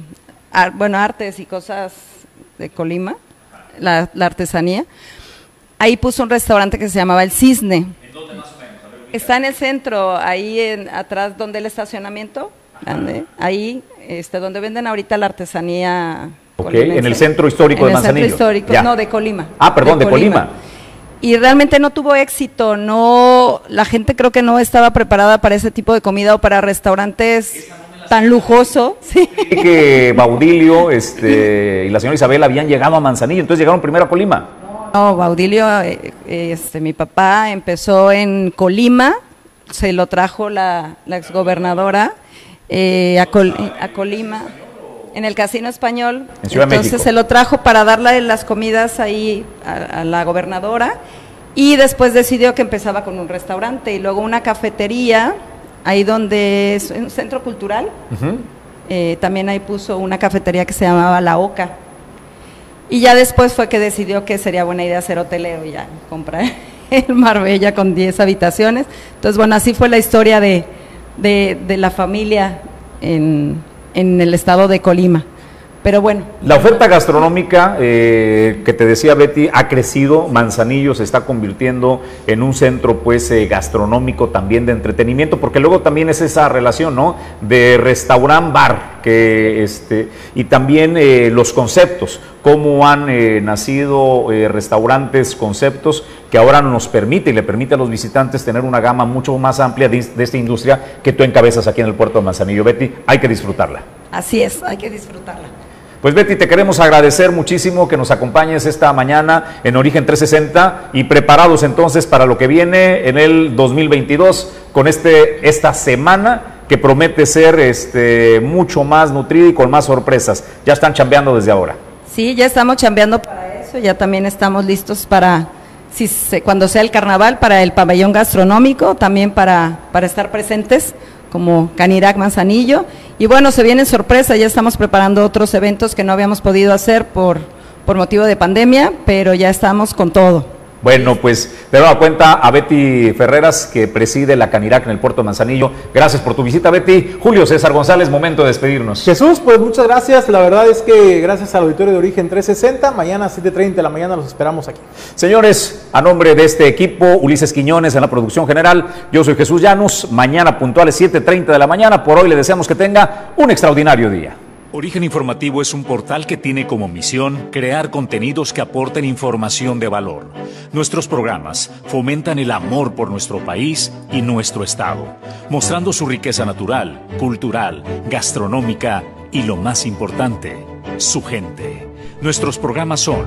bueno, artes y cosas de Colima, la, la, artesanía. Ahí puso un restaurante que se llamaba El Cisne. ¿En dónde más o menos? Está en el centro, ahí en, atrás donde el estacionamiento, grande, ahí, este, donde venden ahorita la artesanía. Ok, en el centro histórico en de Manzanillo. En el centro histórico, ya. no, de Colima. Ah, perdón, de, de Colima. Colima y realmente no tuvo éxito, no la gente creo que no estaba preparada para ese tipo de comida o para restaurantes tan lujoso. Sí. Que Baudilio este, y la señora Isabel habían llegado a Manzanillo, entonces llegaron primero a Colima. No, Baudilio, este, mi papá empezó en Colima, se lo trajo la, la exgobernadora eh, a, Col, a Colima en el Casino Español. En Ciudad Entonces México. se lo trajo para darle las comidas ahí a, a, la gobernadora y después decidió que empezaba con un restaurante y luego una cafetería, ahí donde es un centro cultural. Uh -huh. eh, también ahí puso una cafetería que se llamaba La Oca. Y ya después fue que decidió que sería buena idea hacer hotelero y ya comprar el Marbella con 10 habitaciones. Entonces, bueno, así fue la historia de, de, de la familia en, en el estado de Colima. Pero bueno. La oferta gastronómica eh, que te decía Betty ha crecido, Manzanillo se está convirtiendo en un centro pues eh, gastronómico también de entretenimiento, porque luego también es esa relación, ¿no? De restaurant bar, que este, y también eh, los conceptos, cómo han eh, nacido eh, restaurantes, conceptos que ahora nos permite y le permite a los visitantes tener una gama mucho más amplia de, de esta industria que tú encabezas aquí en el puerto de Manzanillo. Betty, hay que disfrutarla. Así es, hay que disfrutarla. Pues Betty, te queremos agradecer muchísimo que nos acompañes esta mañana en Origen 360 y preparados entonces para lo que viene en el 2022 con este, esta semana que promete ser este, mucho más nutrida y con más sorpresas. Ya están chambeando desde ahora. Sí, ya estamos chambeando para eso, ya también estamos listos para, si cuando sea el carnaval, para el pabellón gastronómico, también para, para estar presentes como Canirac Manzanillo. Y bueno, se vienen sorpresas, ya estamos preparando otros eventos que no habíamos podido hacer por, por motivo de pandemia, pero ya estamos con todo. Bueno, pues de nueva cuenta a Betty Ferreras, que preside la Canirac en el puerto de Manzanillo. Gracias por tu visita, Betty. Julio César González, momento de despedirnos. Jesús, pues muchas gracias. La verdad es que gracias al auditorio de Origen 360, mañana a 7.30 de la mañana los esperamos aquí. Señores, a nombre de este equipo, Ulises Quiñones en la producción general, yo soy Jesús Llanos. Mañana puntuales 7.30 de la mañana. Por hoy le deseamos que tenga un extraordinario día. Origen Informativo es un portal que tiene como misión crear contenidos que aporten información de valor. Nuestros programas fomentan el amor por nuestro país y nuestro Estado, mostrando su riqueza natural, cultural, gastronómica y lo más importante, su gente. Nuestros programas son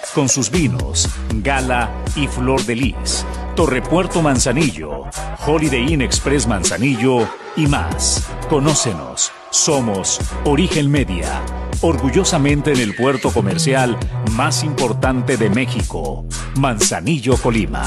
con sus vinos, Gala y Flor de Lis, Torrepuerto Manzanillo, Holiday Inn Express Manzanillo y más. Conócenos. Somos Origen Media, orgullosamente en el puerto comercial más importante de México, Manzanillo, Colima.